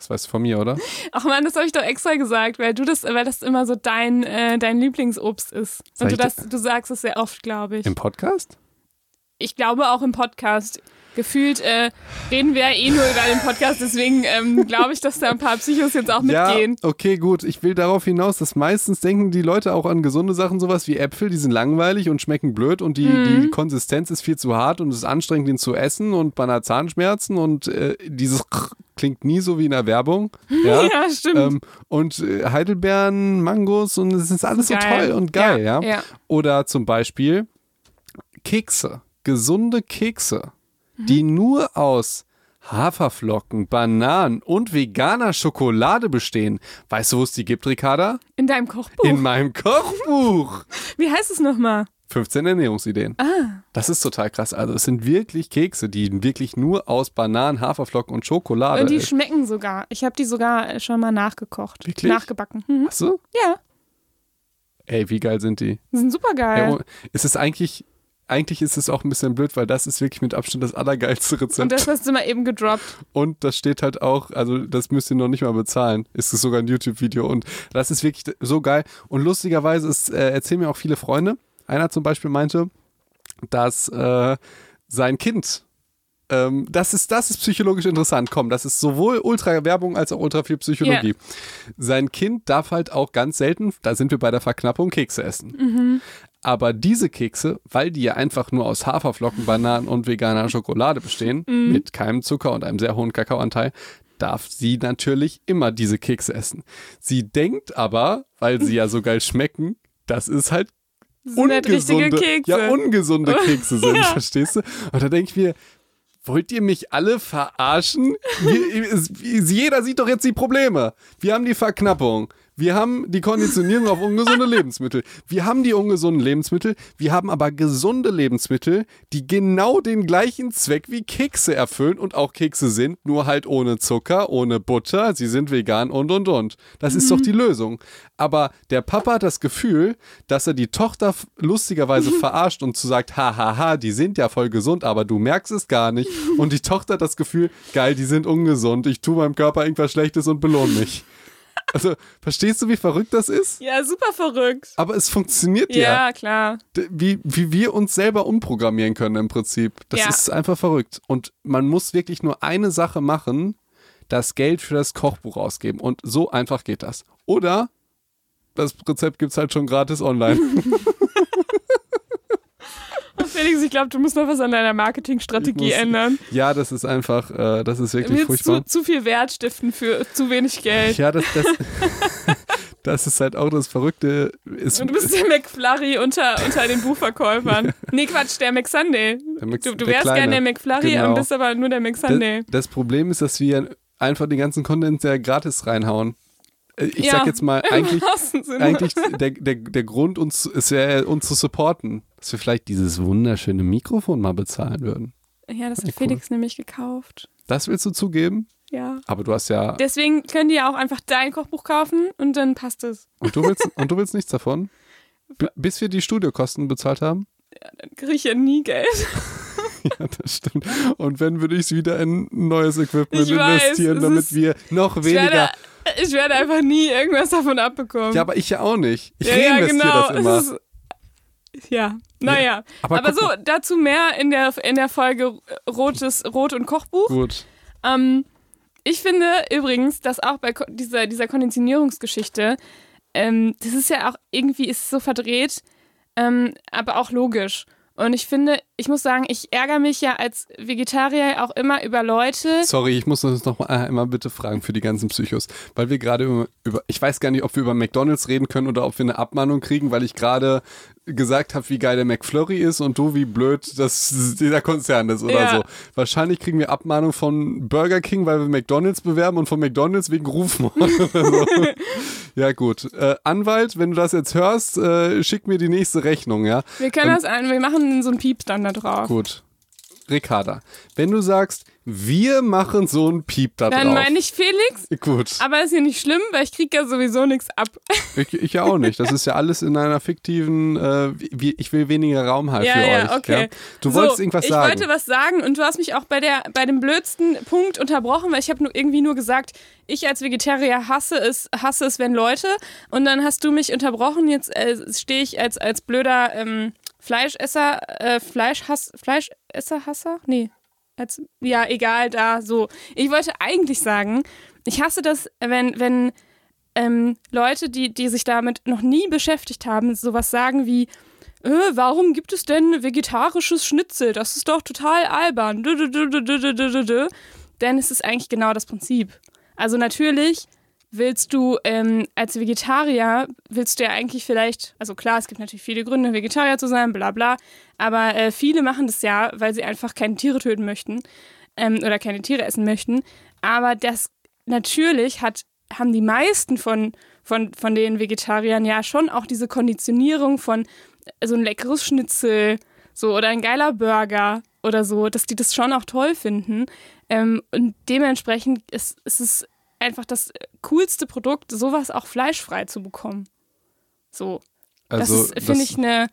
Das weißt du von mir, oder? Ach man, das habe ich doch extra gesagt, weil du das, weil das immer so dein, äh, dein Lieblingsobst ist. Sag Und du, das, du sagst es sehr oft, glaube ich. Im Podcast? ich glaube auch im Podcast. Gefühlt äh, reden wir ja eh nur über den Podcast, deswegen ähm, glaube ich, dass da ein paar Psychos jetzt auch mitgehen. Ja, okay, gut. Ich will darauf hinaus, dass meistens denken die Leute auch an gesunde Sachen, sowas wie Äpfel, die sind langweilig und schmecken blöd und die, Mhm. die Konsistenz ist viel zu hart und es ist anstrengend, den zu essen und man hat Zahnschmerzen und äh, dieses klingt nie so wie in der Werbung. Ja, Ja, stimmt. Ähm, und äh, Heidelbeeren, Mangos und es ist alles so Geil. toll und geil, ja. Ja, ja. Oder zum Beispiel Kekse, gesunde Kekse, die nur aus Haferflocken, Bananen und veganer Schokolade bestehen. Weißt du, wo es die gibt, Ricarda? In deinem Kochbuch. In meinem Kochbuch. Wie heißt es nochmal? 15 Ernährungsideen. Ah. Das ist total krass. Also es sind wirklich Kekse, die wirklich nur aus Bananen, Haferflocken und Schokolade. Und die schmecken sogar. Ich habe die sogar schon mal nachgekocht. Wirklich? Nachgebacken. Mhm. Hast du? Ja, Ey, wie geil sind die? die sind super geil. Ja, oh, es ist eigentlich, eigentlich ist es auch ein bisschen blöd, weil das ist wirklich mit Abstand das allergeilste Rezept. Und das hast du mal eben gedroppt. Und das steht halt auch, also das müsst ihr noch nicht mal bezahlen. Ist es sogar ein YouTube-Video und das ist wirklich so geil. Und lustigerweise ist, äh, erzählen mir auch viele Freunde. Einer zum Beispiel meinte, dass äh, sein Kind, ähm, das ist, das ist psychologisch interessant. Komm, das ist sowohl Ultra-Werbung als auch ultra viel Psychologie. Sein Kind darf halt auch ganz selten, da sind wir bei der Verknappung, Kekse essen. Aber diese Kekse, weil die ja einfach nur aus Haferflocken, Bananen und veganer Schokolade bestehen, mit keinem Zucker und einem sehr hohen Kakaoanteil, darf sie natürlich immer diese Kekse essen. Sie denkt aber, weil sie ja so geil schmecken, das ist halt Halt ungesunde, Kekse. ja, ungesunde Kekse sind, Ja. verstehst du? Und da denke ich mir, wollt ihr mich alle verarschen? Jeder sieht doch jetzt die Probleme. Wir haben die Verknappung. Wir haben die Konditionierung auf ungesunde Lebensmittel. Wir haben die ungesunden Lebensmittel. Wir haben aber gesunde Lebensmittel, die genau den gleichen Zweck wie Kekse erfüllen und auch Kekse sind, nur halt ohne Zucker, ohne Butter. Sie sind vegan und und und. Das ist doch die Lösung. Aber der Papa hat das Gefühl, dass er die Tochter lustigerweise verarscht und zu sagt, hahaha, die sind ja voll gesund, aber du merkst es gar nicht. Und die Tochter hat das Gefühl, geil, die sind ungesund. Ich tue meinem Körper irgendwas Schlechtes und belohne mich. Also, verstehst du, wie verrückt das ist? Ja, super verrückt. Aber es funktioniert ja. Ja, klar. Wie, wie wir uns selber umprogrammieren können im Prinzip. Das Ja. ist einfach verrückt. Und man muss wirklich nur eine Sache machen, das Geld für das Kochbuch ausgeben. Und so einfach geht das. Oder das Rezept gibt es halt schon gratis online. Felix, ich glaube, du musst noch was an deiner Marketingstrategie muss- ändern. ja, das ist einfach, äh, das ist wirklich willst furchtbar. zu, zu viel Wert stiften für zu wenig Geld. Ja, das, das, das ist halt auch das Verrückte. Ist, Und du bist der McFlurry unter, unter den Buchverkäufern. Nee, Quatsch, der McSunday. Der Mc- Du, du der wärst Kleine. gerne der McFlurry Genau. und bist aber nur der McSunday. Das, das Problem ist, dass wir einfach den ganzen Content sehr gratis reinhauen. Ich Ja. sag jetzt mal, eigentlich, eigentlich der, der, der Grund, uns, ist ja, uns zu supporten, dass wir vielleicht dieses wunderschöne Mikrofon mal bezahlen würden. Ja, das hat Ja, cool. Felix nämlich gekauft. Das willst du zugeben? Ja. Aber du hast ja. Deswegen könnt ihr ja auch einfach dein Kochbuch kaufen und dann passt es. Und du willst, und du willst nichts davon? B bis wir die Studiokosten bezahlt haben? Dann kriege ich ja nie Geld. Ja, das stimmt. Und wenn würde ich es wieder in neues Equipment Ich weiß, investieren, es damit wir noch weniger. Ich werde einfach nie irgendwas davon abbekommen. Ja, aber ich ja auch nicht. Ich ja, ja, reinvestiere genau. das immer. Ist, ja, naja. aber Aber, guck so, dazu mehr in der, in der Folge Rotes, Rot und Kochbuch. Gut. Ähm, ich finde übrigens, dass auch bei dieser, dieser Konditionierungsgeschichte, ähm, das ist ja auch irgendwie ist so verdreht, ähm, aber auch logisch. Und ich finde, ich muss sagen, ich ärgere mich ja als Vegetarier auch immer über Leute. Sorry, ich muss das noch mal einmal bitte fragen für die ganzen Psychos, weil wir gerade über, über, ich weiß gar nicht, ob wir über McDonald's reden können oder ob wir eine Abmahnung kriegen, weil ich gerade gesagt habe, wie geil der McFlurry ist und du, wie blöd das dieser Konzern ist oder Ja. so. Wahrscheinlich kriegen wir Abmahnung von Burger King, weil wir McDonald's bewerben und von McDonald's wegen Rufmord oder so. ja gut, äh, Anwalt, wenn du das jetzt hörst, äh, schick mir die nächste Rechnung, ja. Wir können das an, wir machen so einen Piep dann da drauf. Gut. Ricarda, wenn du sagst, wir machen so einen Piep da Dann drauf. meine ich Felix, Gut. aber ist ja nicht schlimm, weil ich kriege ja sowieso nichts ab. Ich, ich ja auch nicht. Das ist ja alles in einer fiktiven, äh, wie, ich will weniger Raum halt Ja, für ja, euch. okay. Ja? Du So, wolltest irgendwas ich sagen. wollte was sagen und du hast mich auch bei, der, bei dem blödsten Punkt unterbrochen, weil ich habe nur irgendwie nur gesagt, ich als Vegetarier hasse es, hasse es, wenn Leute. Und dann hast du mich unterbrochen. Jetzt äh, stehe ich als, als blöder ähm, Fleischesser, äh, Fleischhass, Fleischesser-Hasser? Nee. Als, ja, egal, da, so. Ich wollte eigentlich sagen, ich hasse das, wenn, wenn ähm, Leute, die, die sich damit noch nie beschäftigt haben, sowas sagen wie, äh, warum gibt es denn vegetarisches Schnitzel? Das ist doch total albern. Denn es ist eigentlich genau das Prinzip. Also natürlich willst du ähm, als Vegetarier, willst du ja eigentlich vielleicht, also klar, es gibt natürlich viele Gründe, Vegetarier zu sein, bla bla, aber äh, viele machen das ja, weil sie einfach keine Tiere töten möchten ähm, oder keine Tiere essen möchten. Aber das natürlich hat, haben die meisten von, von, von den Vegetariern ja schon auch diese Konditionierung von äh, so ein leckeres Schnitzel so oder ein geiler Burger oder so, dass die das schon auch toll finden. Ähm, und dementsprechend ist, ist es einfach das coolste Produkt, sowas auch fleischfrei zu bekommen. So. Also, das finde ich eine.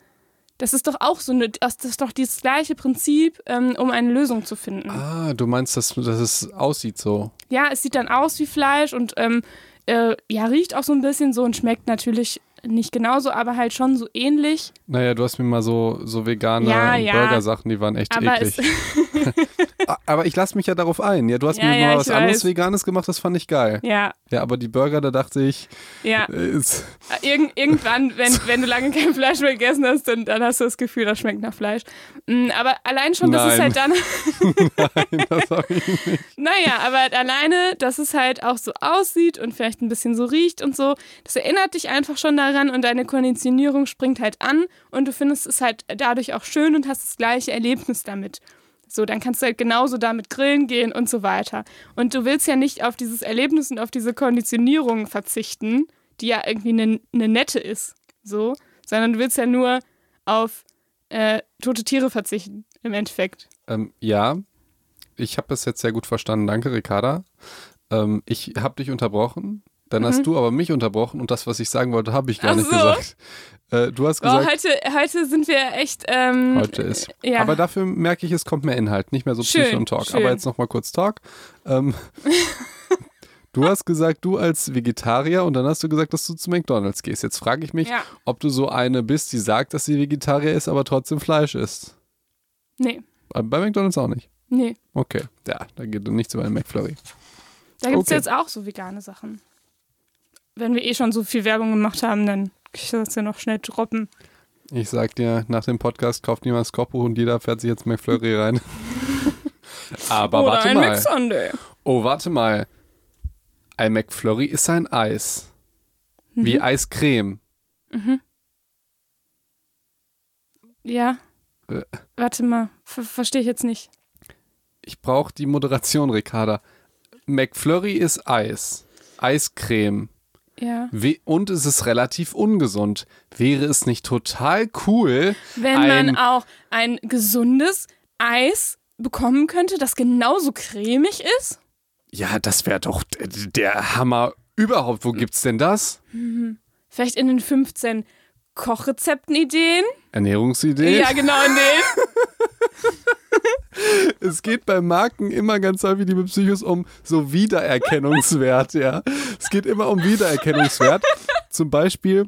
Das ist doch auch so eine, das ist doch dieses gleiche Prinzip, ähm, um eine Lösung zu finden. Ah, du meinst, dass, dass es aussieht so. Ja, es sieht dann aus wie Fleisch und ähm, äh, ja, riecht auch so ein bisschen so und schmeckt natürlich nicht genauso, aber halt schon so ähnlich. Naja, du hast mir mal so, so vegane Ja, ja. Burgersachen, die waren echt Aber eklig. aber ich lasse mich ja darauf ein. Ja, du hast Ja, mir mal was anderes. Veganes gemacht, das fand ich geil. ja, Ja, aber die Burger, da dachte ich, ja. äh, ist, Irgend, irgendwann, wenn, wenn du lange kein Fleisch mehr gegessen hast, dann, dann hast du das Gefühl, das schmeckt nach Fleisch. Mm, Aber allein schon, das ist Nein. halt dann. nein, das hab ich nicht. Naja, aber alleine, dass es halt auch so aussieht und vielleicht ein bisschen so riecht und so, das erinnert dich einfach schon daran und deine Konditionierung springt halt an und du findest es halt dadurch auch schön und hast das gleiche Erlebnis damit. So, dann kannst du halt genauso damit grillen gehen und so weiter. Und du willst ja nicht auf dieses Erlebnis und auf diese Konditionierung verzichten, die ja irgendwie eine ne nette ist, so, sondern du willst ja nur auf äh, tote Tiere verzichten, im Endeffekt. Ähm, ja, ich habe das jetzt sehr gut verstanden. Danke, Ricarda. Ähm, ich habe dich unterbrochen, dann hast du aber mich unterbrochen und das, was ich sagen wollte, habe ich gar Mhm. Ach nicht so. gesagt. Äh, du hast Oh, gesagt, heute, heute sind wir echt. Ähm, heute ist. Ja. Aber dafür merke ich, es kommt mehr Inhalt, nicht mehr so Schön, Psyche und Talk. schön. Aber jetzt nochmal kurz Talk. Ähm, du hast gesagt, du als Vegetarier und dann hast du gesagt, dass du zu McDonalds gehst. Jetzt frage ich mich, Ja. ob du so eine bist, die sagt, dass sie Vegetarier ist, aber trotzdem Fleisch isst. Nee, Äh, Bei McDonalds auch nicht. nee. Okay, ja, da geht nichts über den McFlurry. Da gibt es Okay. jetzt auch so vegane Sachen. Wenn wir eh schon so viel Werbung gemacht haben, dann ich das ja noch schnell droppen. Ich sag dir, nach dem Podcast kauft niemand Kochbuch und jeder fährt sich jetzt McFlurry rein. Aber Oder warte ein mal. McSunday. Oh, warte mal. Ein McFlurry ist ein Eis. Mhm. Wie Eiscreme. Ja. Äh. Warte mal, ver verstehe ich jetzt nicht. Ich brauche die Moderation, Ricarda. McFlurry ist Eis. Eiscreme. Ja. Und es ist relativ ungesund. Wäre es nicht total cool, Wenn man auch ein gesundes Eis bekommen könnte, das genauso cremig ist? Ja, das wäre doch der Hammer überhaupt. Wo gibt's denn das? Vielleicht in den 15 Kochrezepten-Ideen? Ernährungsidee? Ja, genau in denen. Es geht bei Marken immer ganz häufig, liebe Psychos, um so Wiedererkennungswert, ja. Es geht immer um Wiedererkennungswert. Zum Beispiel,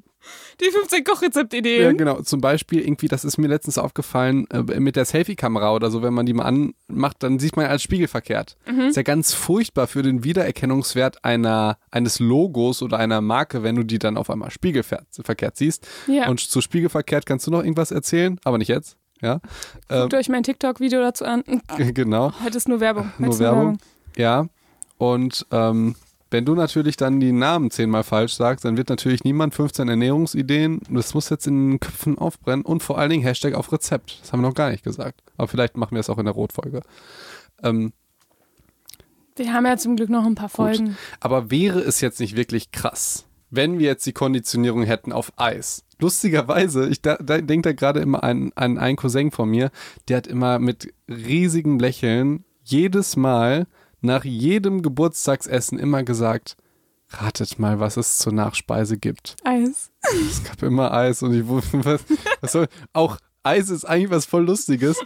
Die 15 ja Kochrezeptideen. genau, zum Beispiel irgendwie, das ist mir letztens aufgefallen, äh, mit der Selfie-Kamera oder so, wenn man die mal anmacht, dann sieht man als Spiegel verkehrt. Ist ja ganz furchtbar für den Wiedererkennungswert einer, eines Logos oder einer Marke, wenn du die dann auf einmal spiegelverkehrt siehst. Ja. Und zu spiegelverkehrt kannst du noch irgendwas erzählen, aber nicht jetzt. Ja, Guckt euch mein TikTok-Video dazu an. genau. Heute ist nur Werbung. Heute Nur Werbung. Ja. Und ähm, wenn du natürlich dann die Namen zehnmal falsch sagst, dann wird natürlich niemand 15 Ernährungsideen. Das muss jetzt in den Köpfen aufbrennen und vor allen Dingen Hashtag auf Rezept. Das haben wir noch gar nicht gesagt. Aber vielleicht machen wir es auch in der Rotfolge. Ähm, Wir haben ja zum Glück noch ein paar Folgen. aber wäre es jetzt nicht wirklich krass, wenn wir jetzt die Konditionierung hätten auf Eis? Lustigerweise, ich da, da denke da gerade immer an, an einen Cousin von mir, der hat immer mit riesigem Lächeln jedes Mal nach jedem Geburtstagsessen immer gesagt, ratet mal, was es zur Nachspeise gibt. Eis. Es gab immer Eis und ich wusste, was, was soll, auch Eis ist eigentlich was voll Lustiges.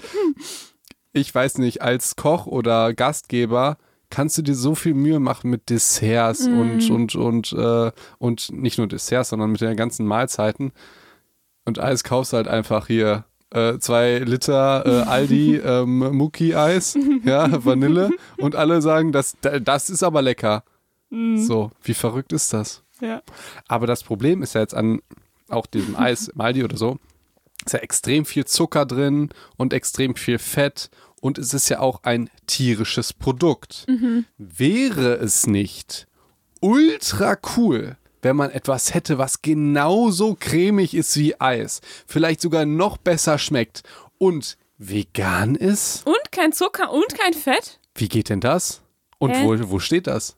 Ich weiß nicht, als Koch oder Gastgeber kannst du dir so viel Mühe machen mit Desserts und, und, und, äh, und nicht nur Desserts, sondern mit den ganzen Mahlzeiten. Und Eis kaufst du halt einfach hier äh, zwei Liter äh, Aldi ähm, Muki-Eis, ja, Vanille und alle sagen, das, das ist aber lecker. So, wie verrückt ist das? Ja. Aber das Problem ist ja jetzt an auch diesem Eis Aldi oder so, ist ja extrem viel Zucker drin und extrem viel Fett und es ist ja auch ein tierisches Produkt. Wäre es nicht ultra cool, wenn man etwas hätte, was genauso cremig ist wie Eis, vielleicht sogar noch besser schmeckt und vegan ist? Und kein Zucker und kein Fett? Wie geht denn das? Und wo, wo steht das?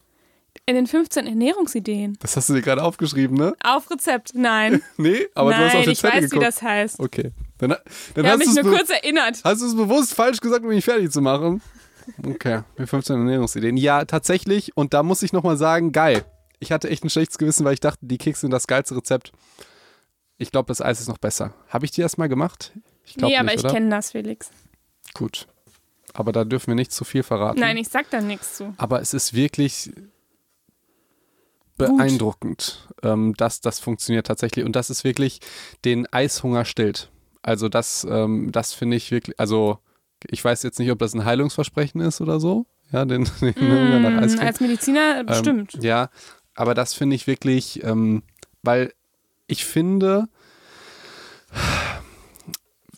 In den 15 Ernährungsideen. Das hast du dir gerade aufgeschrieben, ne? Auf Rezept. Nein. Nee, aber Nein, du hast auf den ich Zettel weiß, geguckt. wie das heißt. Okay. Dann, dann Ich habe hast mich du es nur kurz erinnert. hast du es bewusst falsch gesagt, um mich fertig zu machen. Okay, mit 15 Ernährungsideen. Ja, tatsächlich. Und da muss ich nochmal sagen, geil. Ich hatte echt ein schlechtes Gewissen, weil ich dachte, die Kekse sind das geilste Rezept. Ich glaube, das Eis ist noch besser. Habe ich die erst mal gemacht? Ich Nee, aber nicht, ich oder? kenne das, Felix. Gut. Aber da dürfen wir nicht zu viel verraten. Nein, ich sag da nichts zu. Aber es ist wirklich beeindruckend, ähm, dass das funktioniert tatsächlich. Und dass es wirklich den Eishunger stillt. Also das, ähm, das finde ich wirklich, also ich weiß jetzt nicht, ob das ein Heilungsversprechen ist oder so. Ja, den, den Hunger nach Eis Mm, als Mediziner Ähm, bestimmt. ja, aber das finde ich wirklich, ähm, weil ich finde,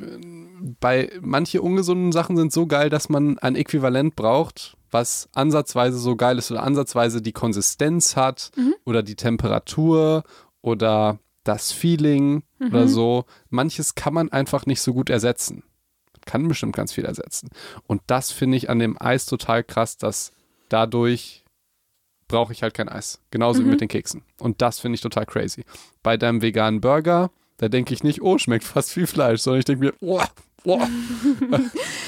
bei manche ungesunden Sachen sind so geil, dass man ein Äquivalent braucht, was ansatzweise so geil ist oder ansatzweise die Konsistenz hat oder die Temperatur oder das Feeling oder so. Manches kann man einfach nicht so gut ersetzen. Kann bestimmt ganz viel ersetzen. Und das finde ich an dem Eis total krass, dass dadurch brauche ich halt kein Eis. Genauso wie mit den Keksen. Und das finde ich total crazy. Bei deinem veganen Burger, da denke ich nicht, oh, schmeckt fast wie Fleisch, sondern ich denke mir, oh, oh.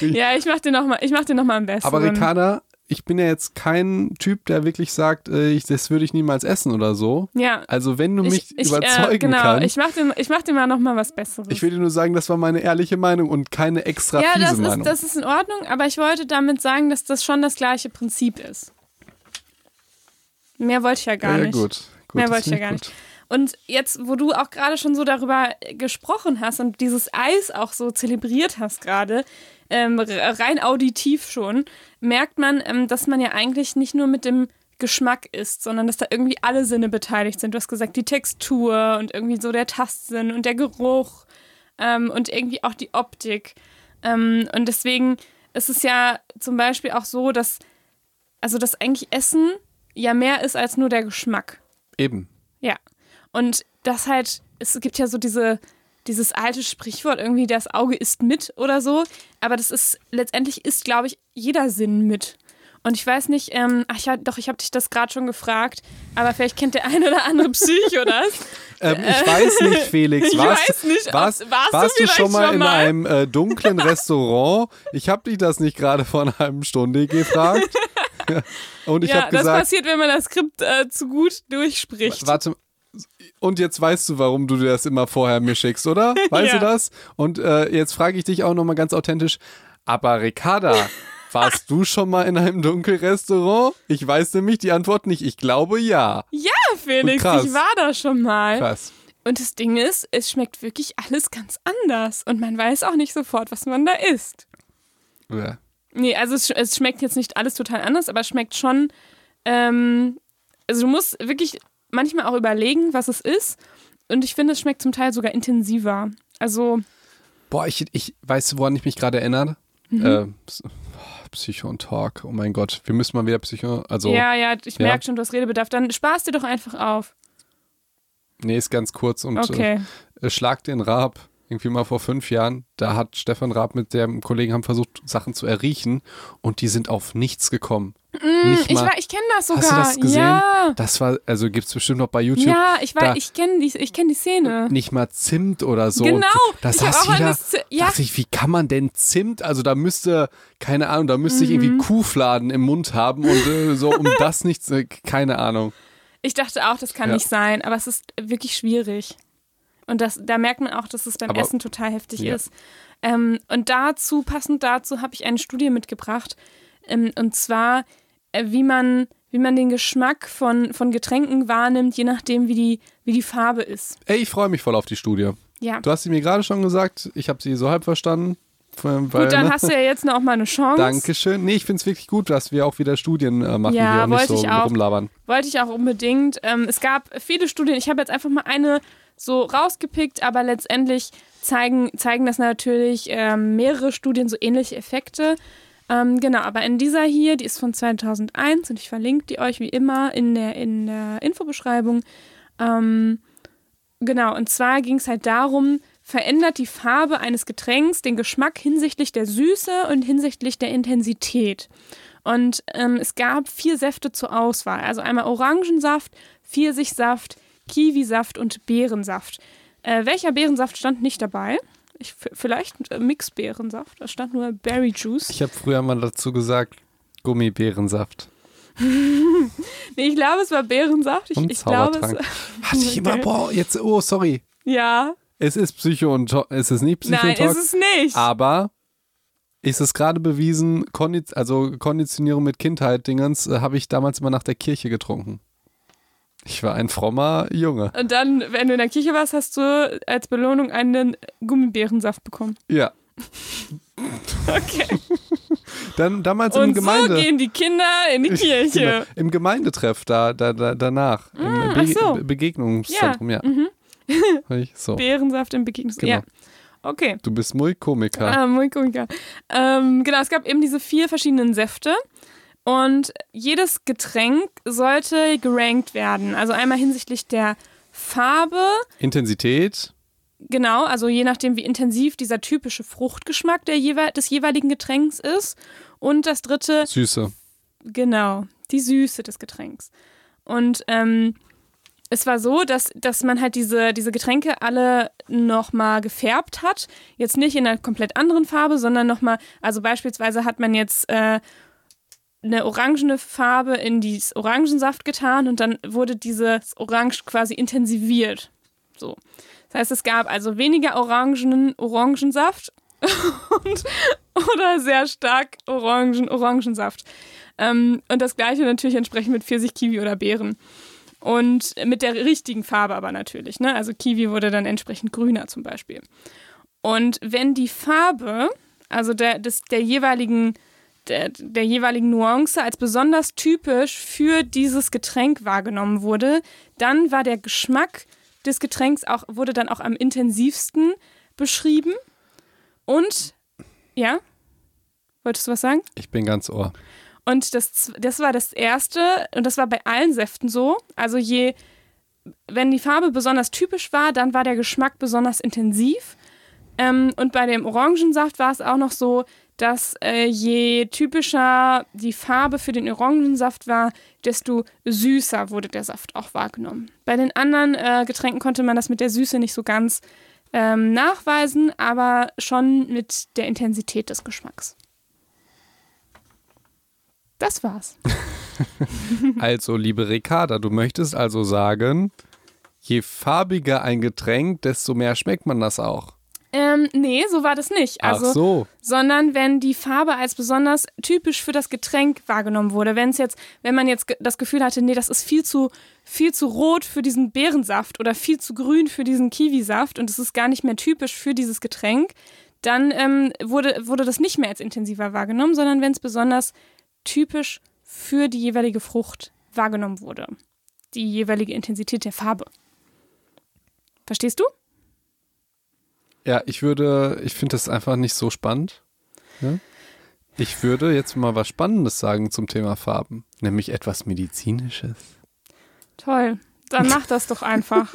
Ja, ich mach dir noch mal, ich mach noch mal am besten. Aber Ricarda, ich bin ja jetzt kein Typ, der wirklich sagt, äh, ich, das würde ich niemals essen oder so. ja. Also wenn du mich ich, ich, überzeugen äh, genau, kannst, ich mach dir, ich mach dir mal noch mal was Besseres. ich will dir nur sagen, das war meine ehrliche Meinung und keine extra ja, fiese das Meinung. ist, das ist in Ordnung, aber ich wollte damit sagen, dass das schon das gleiche Prinzip ist. Mehr wollte ich ja gar ja, nicht. gut. gut Mehr wollte ich ja gar gut. nicht. Und jetzt, wo du auch gerade schon so darüber gesprochen hast und dieses Eis auch so zelebriert hast gerade, ähm, rein auditiv schon, merkt man, ähm, dass man ja eigentlich nicht nur mit dem Geschmack isst, sondern dass da irgendwie alle Sinne beteiligt sind. Du hast gesagt, die Textur und irgendwie so der Tastsinn und der Geruch ähm, und irgendwie auch die Optik. Ähm, und deswegen ist es ja zum Beispiel auch so, dass, also dass eigentlich Essen ja mehr ist als nur der Geschmack. Eben. Ja. Und das halt, es gibt ja so diese, dieses alte Sprichwort irgendwie, das Auge isst mit oder so. Aber das ist, letztendlich isst, glaube ich, jeder Sinn mit. Und ich weiß nicht, ähm, ach ja, doch, ich habe dich das gerade schon gefragt, aber vielleicht kennt der ein oder andere Psycho das. Ähm, ich weiß nicht, Felix. Ich warst, weiß nicht, warst, warst du warst du vielleicht schon mal in mal? einem äh, dunklen Restaurant? Ich habe dich das nicht gerade vor einer halben Stunde gefragt. Und ich ja, habe das gesagt, passiert, wenn man das Skript äh, zu gut durchspricht. warte, und jetzt weißt du, warum du dir das immer vorher mir schickst, oder? Weißt Ja. du das? Und äh, jetzt frage ich dich auch nochmal ganz authentisch, aber Ricarda, warst du schon mal in einem Dunkelrestaurant? Ich weiß nämlich die Antwort nicht. Ich glaube ja. Ja, Felix, ich war da schon mal. Krass. Und das Ding ist, es schmeckt wirklich alles ganz anders. Und man weiß auch nicht sofort, was man da isst. Ja. Nee, also es, es schmeckt jetzt nicht alles total anders, aber es schmeckt schon. Ähm, also du musst wirklich manchmal auch überlegen, was es ist. Und ich finde, es schmeckt zum Teil sogar intensiver. Also, Boah, ich, ich weiß, woran ich mich gerade erinnere. Mhm. Äh, oh, Psycho und Talk. Oh mein Gott, wir müssen mal wieder Psycho. Also, ja, ja, ich Ja. merke schon, du hast Redebedarf. Dann sparst dir doch einfach auf. nee, ist ganz kurz und Okay. äh, Schlag den Raab. Irgendwie mal vor fünf Jahren, da hat Stefan Raab mit dem Kollegen haben versucht, Sachen zu erriechen und die sind auf nichts gekommen. Mm, Ich, mal, war- ich kenne das sogar. hast du das gesehen? Ja, Das war, also gibt es bestimmt noch bei YouTube. ja ich, Da- weiß, ich kenne die, ich kenn die Szene. Nicht mal Zimt oder so. Genau, ich saß das Z- ja. dachte ich, wie kann man denn Zimt, also da müsste, keine Ahnung, da müsste ich Mhm. irgendwie Kuhfladen im Mund haben und äh, so, um das nicht, keine Ahnung. Ich dachte auch, das kann Ja. nicht sein, aber es ist wirklich schwierig. Und das, da merkt man auch, dass es beim Aber- Essen total heftig Ja. ist. Ähm, und dazu, passend dazu, habe ich eine Studie mitgebracht. Ähm, und zwar, wie man, wie man den Geschmack von, von Getränken wahrnimmt, je nachdem, wie die, wie die Farbe ist. Ey, ich freue mich voll auf die Studie. Ja. Du hast sie mir gerade schon gesagt, ich habe sie so halb verstanden. Weil, Gut, dann ne? hast du ja jetzt noch mal eine Chance. Dankeschön. Nee, ich finde es wirklich gut, dass wir auch wieder Studien äh, machen Ja, hier und nicht wollte so ich auch. rumlabern. Wollte ich auch unbedingt. Ähm, es gab viele Studien. Ich habe jetzt einfach mal eine so rausgepickt, aber letztendlich zeigen, zeigen das natürlich ähm, mehrere Studien so ähnliche Effekte. Ähm, genau, aber in dieser hier, die ist von 2001 und ich verlinke die euch wie immer in der, in der Infobeschreibung. Ähm, genau, und zwar ging es halt darum, verändert die Farbe eines Getränks den Geschmack hinsichtlich der Süße und hinsichtlich der Intensität. Und ähm, es gab vier Säfte zur Auswahl. Also einmal Orangensaft, Pfirsichsaft, Kiwisaft und Beerensaft. Äh, welcher Beerensaft stand nicht dabei? Ich, vielleicht äh, Mixbeerensaft. Da stand nur Berry Juice. Ich habe früher mal dazu gesagt, Gummibärensaft. Nee, ich glaube, es war Beerensaft. Ich, Und ich glaube, es. Hatte ich immer, boah, jetzt, oh, sorry. ja. Es ist Psycho und es ist nicht Psycho Nein, Talk, ist es nicht. aber ist es gerade bewiesen, Kondi also Konditionierung mit Kindheit, Dingens, äh, habe ich damals immer nach der Kirche getrunken. Ich war ein frommer Junge. Und dann, wenn du in der Kirche warst, hast du als Belohnung einen Gummibärensaft bekommen. Ja. Okay. Dann damals im Und so Gemeinde. gehen die Kinder in die Kirche. Genau, Im Gemeindetreff da, da, da danach. Im Ah, Be ach so. Be Begegnungszentrum, ja. Mhm. Ich, so. Beerensaft im Begegnungs... Genau. Ja. Okay. Du bist muy Komiker. Ah, muy comica. Ähm, genau, es gab eben diese vier verschiedenen Säfte. Und jedes Getränk sollte gerankt werden. Also einmal hinsichtlich der Farbe, Intensität, genau, also je nachdem, wie intensiv dieser typische Fruchtgeschmack der jewe des jeweiligen Getränks ist. Und das dritte, Süße. Genau, die Süße des Getränks. Und ähm, es war so, dass, dass man halt diese, diese Getränke alle nochmal gefärbt hat. Jetzt nicht in einer komplett anderen Farbe, sondern nochmal, also beispielsweise hat man jetzt äh, eine orangene Farbe in dieses Orangensaft getan und dann wurde dieses Orange quasi intensiviert. So. Das heißt, es gab also weniger orangenen Orangensaft und, oder sehr stark Orangen, Orangensaft. Ähm, und das gleiche natürlich entsprechend mit Pfirsich, Kiwi oder Beeren. Und mit der richtigen Farbe aber natürlich. Ne? Also Kiwi wurde dann entsprechend grüner zum Beispiel. Und wenn die Farbe, also der, des, der jeweiligen der, der jeweiligen Nuance als besonders typisch für dieses Getränk wahrgenommen wurde, dann war der Geschmack des Getränks auch, wurde dann auch am intensivsten beschrieben. Und, ja? Wolltest du was sagen? Ich bin ganz ohr. Und das, das war das erste, und das war bei allen Säften so. Also je, wenn die Farbe besonders typisch war, dann war der Geschmack besonders intensiv. Ähm, und bei dem Orangensaft war es auch noch so, dass äh, je typischer die Farbe für den Orangensaft war, desto süßer wurde der Saft auch wahrgenommen. Bei den anderen äh, Getränken konnte man das mit der Süße nicht so ganz ähm, nachweisen, aber schon mit der Intensität des Geschmacks. Das war's. Also, liebe Ricarda, du möchtest also sagen, je farbiger ein Getränk, desto mehr schmeckt man das auch. Ähm, nee, so war das nicht. Also, Ach so. sondern wenn die Farbe als besonders typisch für das Getränk wahrgenommen wurde. Wenn es jetzt, wenn man jetzt das Gefühl hatte, nee, das ist viel zu, viel zu rot für diesen Beerensaft oder viel zu grün für diesen Kiwisaft und es ist gar nicht mehr typisch für dieses Getränk, dann ähm, wurde, wurde das nicht mehr als intensiver wahrgenommen, sondern wenn es besonders typisch für die jeweilige Frucht wahrgenommen wurde. Die jeweilige Intensität der Farbe. Verstehst du? Ja, ich würde, ich finde das einfach nicht so spannend. Ja? Ich würde jetzt mal was Spannendes sagen zum Thema Farben, nämlich etwas Medizinisches. Toll. Dann mach das doch einfach.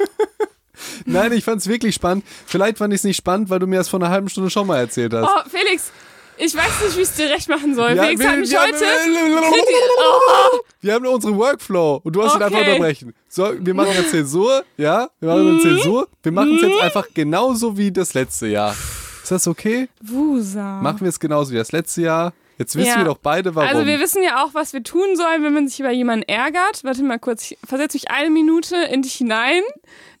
Nein, ich fand es wirklich spannend. Vielleicht fand ich es nicht spannend, weil du mir das vor einer halben Stunde schon mal erzählt hast. Oh, Felix, ich weiß nicht, wie ich es dir recht machen soll. Ja, Felix wir- hat mich wir- heute. wir- Wir haben unseren Workflow und du hast ihn einfach Okay. unterbrechen. So, wir machen jetzt Zäsur, ja? Wir machen eine Zäsur. Wir machen es Mhm. jetzt einfach genauso wie das letzte Jahr. Ist das okay? Wusa. Machen wir es genauso wie das letzte Jahr. Jetzt wissen Ja. wir doch beide, warum. Also wir wissen ja auch, was wir tun sollen, wenn man sich über jemanden ärgert. Warte mal kurz, ich versetze mich eine Minute in dich hinein.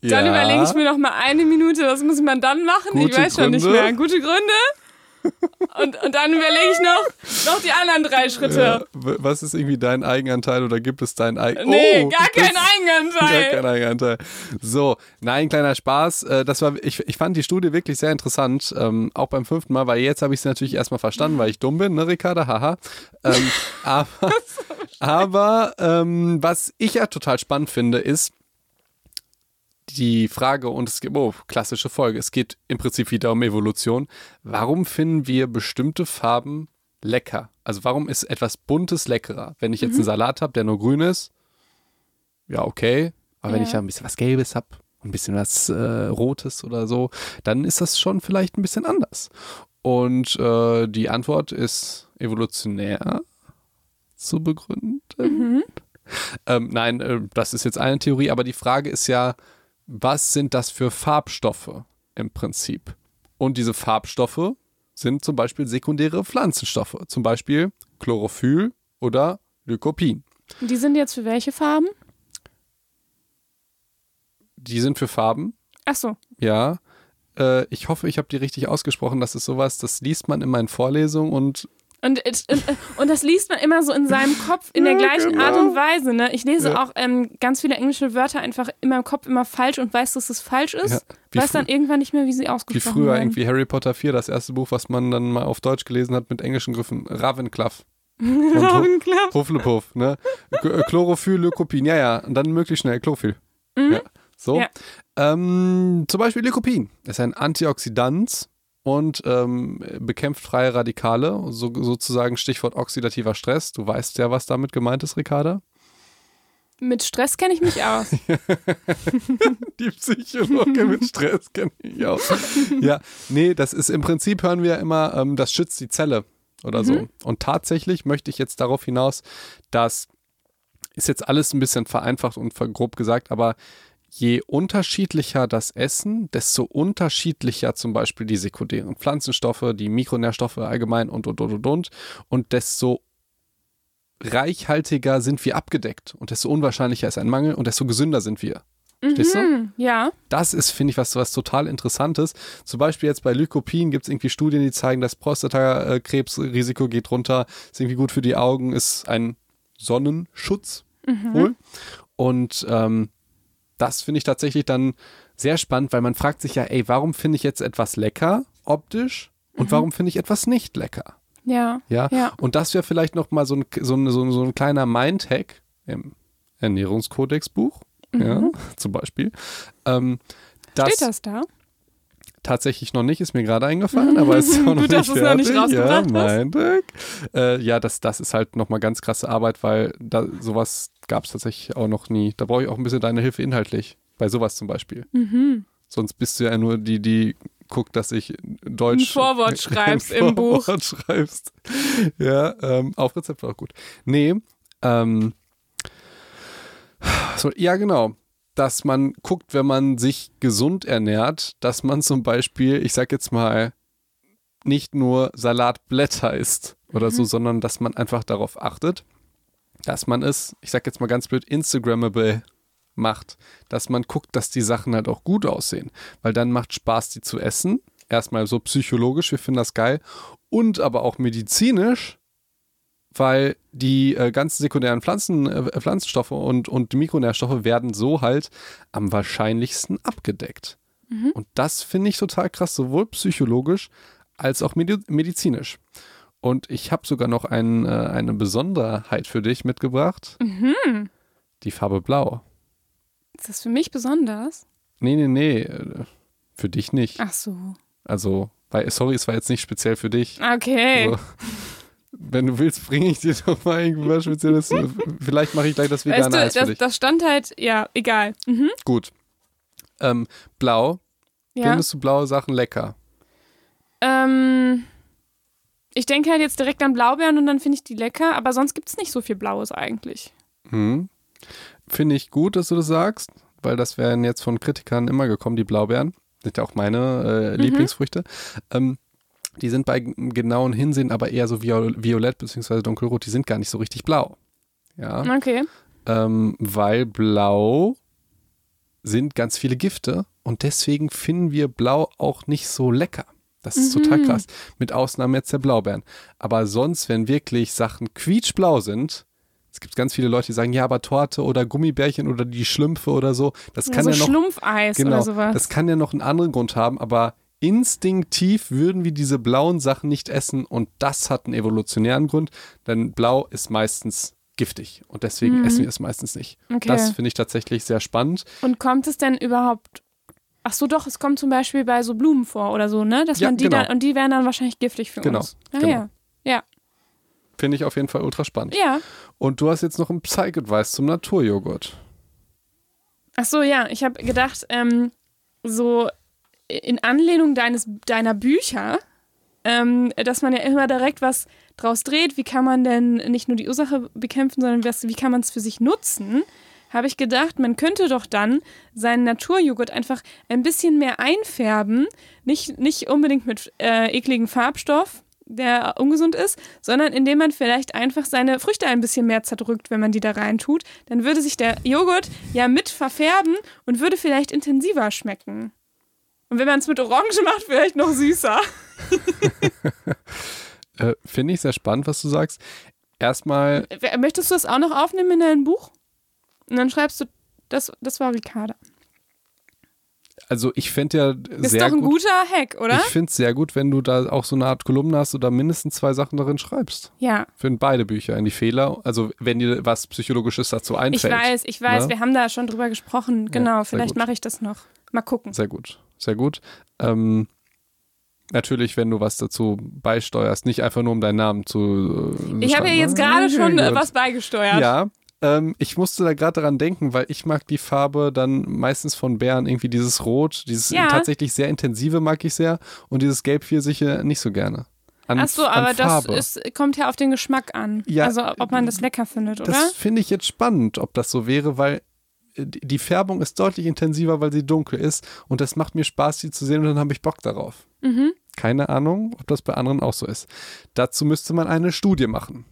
Dann Ja. überlege ich mir noch mal eine Minute, was muss man dann machen? ich Gute weiß schon nicht Gründe. mehr. Gute Gründe? Und, und dann überlege ich noch, noch die anderen drei Schritte. Ja, was ist irgendwie dein Eigenanteil oder gibt es deinen Eigenanteil? Nee, oh, gar kein Eigenanteil. Gar kein Eigenanteil. So, nein, kleiner Spaß. Äh, Das war, ich, ich fand die Studie wirklich sehr interessant, ähm, auch beim fünften Mal, weil jetzt habe ich es natürlich erstmal verstanden, weil ich dumm bin, ne, Ricarda? Haha. Ähm, aber aber ähm, was ich ja total spannend finde, ist die Frage, und es gibt, oh, klassische Folge, es geht im Prinzip wieder um Evolution. Warum finden wir bestimmte Farben lecker? Also warum ist etwas Buntes leckerer? Wenn ich jetzt einen Salat habe, der nur grün ist, ja, okay. Aber wenn Ja. ich da ein bisschen was Gelbes habe, ein bisschen was äh, Rotes oder so, dann ist das schon vielleicht ein bisschen anders. Und äh, die Antwort ist evolutionär zu begründen. Ähm, nein, äh, das ist jetzt eine Theorie, aber die Frage ist ja, was sind das für Farbstoffe im Prinzip? Und diese Farbstoffe sind zum Beispiel sekundäre Pflanzenstoffe, zum Beispiel Chlorophyll oder Lycopin. Die sind jetzt für welche Farben? Die sind für Farben, Ach so. ja. Äh, ich hoffe, ich habe die richtig ausgesprochen. Das ist sowas, das liest man in meinen Vorlesungen und Und, und, und das liest man immer so in seinem Kopf in der Ja, gleichen genau. Art und Weise. Ne? Ich lese Ja. auch ähm, ganz viele englische Wörter einfach in meinem Kopf immer falsch und weiß, dass es falsch ist. Ja, wie weiß dann irgendwann nicht mehr, wie sie wie ausgesprochen früher werden. irgendwie Harry Potter 4, das erste Buch, was man dann mal auf Deutsch gelesen hat mit englischen Griffen. Ravenclaw. Ravenclaw. Hufflepuff, ne? Äh, Chlorophyll, Lycopin, ja, ja. Und dann möglichst schnell Chlorophyll. Ja. So. Mhm. Ja. Ähm, zum Beispiel Lycopin ist ein Antioxidant und ähm, bekämpft freie Radikale, so, sozusagen Stichwort oxidativer Stress. Du weißt ja, was damit gemeint ist, Ricarda. Mit Stress kenne ich mich aus. Die Psychologe mit Stress kenne ich auch. Ja, nee, das ist im Prinzip hören wir ja immer, ähm, das schützt die Zelle oder so. Und tatsächlich möchte ich jetzt darauf hinaus, dass ist jetzt alles ein bisschen vereinfacht und grob gesagt, aber je unterschiedlicher das Essen, desto unterschiedlicher zum Beispiel die sekundären Pflanzenstoffe, die Mikronährstoffe allgemein und und und und und und desto reichhaltiger sind wir abgedeckt und desto unwahrscheinlicher ist ein Mangel und desto gesünder sind wir. Verstehst du? Hm, ja. Das ist, finde ich, was, was total Interessantes. Zum Beispiel jetzt bei Lycopin gibt es irgendwie Studien, die zeigen, das Prostatakrebsrisiko geht runter, ist irgendwie gut für die Augen, ist ein Sonnenschutz wohl. Und ähm, das finde ich tatsächlich dann sehr spannend, weil man fragt sich ja, ey, warum finde ich jetzt etwas lecker optisch und warum finde ich etwas nicht lecker? Ja. Ja, Ja. und das wäre vielleicht noch mal so ein, so ein, so ein, so ein kleiner Mindhack im Ernährungskodex-Buch, ja, zum Beispiel. Ähm, das, Mhm. Steht das da? tatsächlich noch nicht, ist mir gerade eingefallen, aber es ist auch noch Gut, dass nicht du es noch nicht ja. Mindhack. Äh, ja, das, das ist halt noch mal ganz krasse Arbeit, weil da, sowas gab es tatsächlich auch noch nie. Da brauche ich auch ein bisschen deine Hilfe inhaltlich, bei sowas zum Beispiel. Mhm. Sonst bist du ja nur die, die guckt, dass ich Deutsch. Ein Vorwort schreibst ein im Buch. Vorwort schreibst. Ja, ähm, auf Rezept auch gut. Nee, ähm, so, ja, genau. Dass man guckt, wenn man sich gesund ernährt, dass man zum Beispiel, ich sag jetzt mal, nicht nur Salatblätter isst oder so, sondern dass man einfach darauf achtet, dass man es, ich sag jetzt mal ganz blöd, Instagrammable macht, dass man guckt, dass die Sachen halt auch gut aussehen, weil dann macht Spaß, die zu essen. Erstmal so psychologisch, wir finden das geil und aber auch medizinisch, weil die äh, ganzen sekundären Pflanzen, äh, Pflanzenstoffe und, und Mikronährstoffe werden so halt am wahrscheinlichsten abgedeckt. Und das finde ich total krass, sowohl psychologisch als auch medi medizinisch. Und ich habe sogar noch ein, äh, eine Besonderheit für dich mitgebracht. Die Farbe Blau. Ist das für mich besonders? Nee, nee, nee. äh, Für dich nicht. Ach so. Also, weil, sorry, es war jetzt nicht speziell für dich. Okay. Also, wenn du willst, bringe ich dir doch mal irgendwas Spezielles. Vielleicht mache ich gleich das Weißt vegane du, Eis für das, dich. das stand halt, ja, egal. Mhm. Gut. Ähm, blau. Ja. Findest du blaue Sachen lecker? Ähm, ich denke halt jetzt direkt an Blaubeeren und dann finde ich die lecker, aber sonst gibt es nicht so viel Blaues eigentlich. Hm. Finde ich gut, dass du das sagst, weil das wären jetzt von Kritikern immer gekommen, die Blaubeeren. Sind ja auch meine äh, Lieblingsfrüchte. Ähm, die sind bei genauen Hinsehen aber eher so viol violett bzw. dunkelrot. Die sind gar nicht so richtig blau. Ja. Okay. ähm, weil blau sind ganz viele Gifte und deswegen finden wir blau auch nicht so lecker. Das ist total krass. Mit Ausnahme jetzt der Blaubeeren. Aber sonst, wenn wirklich Sachen quietschblau sind, es gibt ganz viele Leute, die sagen, ja, aber Torte oder Gummibärchen oder die Schlümpfe oder so, das Ja, kann so ja noch Schlumpfeis genau, oder sowas. das kann ja noch einen anderen Grund haben, aber instinktiv würden wir diese blauen Sachen nicht essen und das hat einen evolutionären Grund, denn blau ist meistens giftig und deswegen essen wir es meistens nicht. Mhm. Okay. Das finde ich tatsächlich sehr spannend. Und kommt es denn überhaupt. Ach so, doch, es kommt zum Beispiel bei so Blumen vor oder so, ne? Dass Ja, man die genau. dann, und die wären dann wahrscheinlich giftig für Genau, uns. Ah, genau. ja. Ja. Finde ich auf jeden Fall ultra spannend. Ja. Und du hast jetzt noch einen Psych-Advice zum Naturjoghurt. Ach so, ja. Ich habe gedacht, ähm, so in Anlehnung deines, deiner Bücher, ähm, dass man ja immer direkt was draus dreht. Wie kann man denn nicht nur die Ursache bekämpfen, sondern was, wie kann man es für sich nutzen? Habe ich gedacht, man könnte doch dann seinen Naturjoghurt einfach ein bisschen mehr einfärben. Nicht, nicht unbedingt mit äh, ekligen Farbstoff, der ungesund ist, sondern indem man vielleicht einfach seine Früchte ein bisschen mehr zerdrückt, wenn man die da rein tut. Dann würde sich der Joghurt ja mit verfärben und würde vielleicht intensiver schmecken. Und wenn man es mit Orange macht, vielleicht noch süßer. Äh, Finde ich sehr spannend, was du sagst. Erstmal, Möchtest du das auch noch aufnehmen in dein Buch? Und dann schreibst du, das, das war Ricarda. also ich finde ja Ist sehr doch ein gut. guter Hack, oder? Ich finde es sehr gut, wenn du da auch so eine Art Kolumne hast oder mindestens zwei Sachen darin schreibst. Ja. Für beide Bücher in die Fehler. Also wenn dir was Psychologisches dazu Ich einfällt. weiß, ich weiß, Ne? wir haben da schon drüber gesprochen. Genau, sehr vielleicht mache ich das noch. Mal gucken. Sehr gut, sehr gut. Ähm, natürlich, wenn du was dazu beisteuerst, nicht einfach nur um deinen Namen zu. Äh, Ich habe ja jetzt gerade schon äh, was beigesteuert. Ja. Ähm, ich musste da gerade daran denken, weil ich mag die Farbe dann meistens von Bären irgendwie dieses Rot, dieses Ja. tatsächlich sehr intensive mag ich sehr und dieses Gelb-Pfirsiche nicht so gerne. An, Ach so, aber das ist, kommt ja auf den Geschmack an. Ja, also ob man das lecker findet, oder? Das finde ich jetzt spannend, ob das so wäre, weil äh, die die Färbung ist deutlich intensiver, weil sie dunkel ist und das macht mir Spaß, sie zu sehen und dann habe ich Bock darauf. Mhm. Keine Ahnung, ob das bei anderen auch so ist. Dazu müsste man eine Studie machen.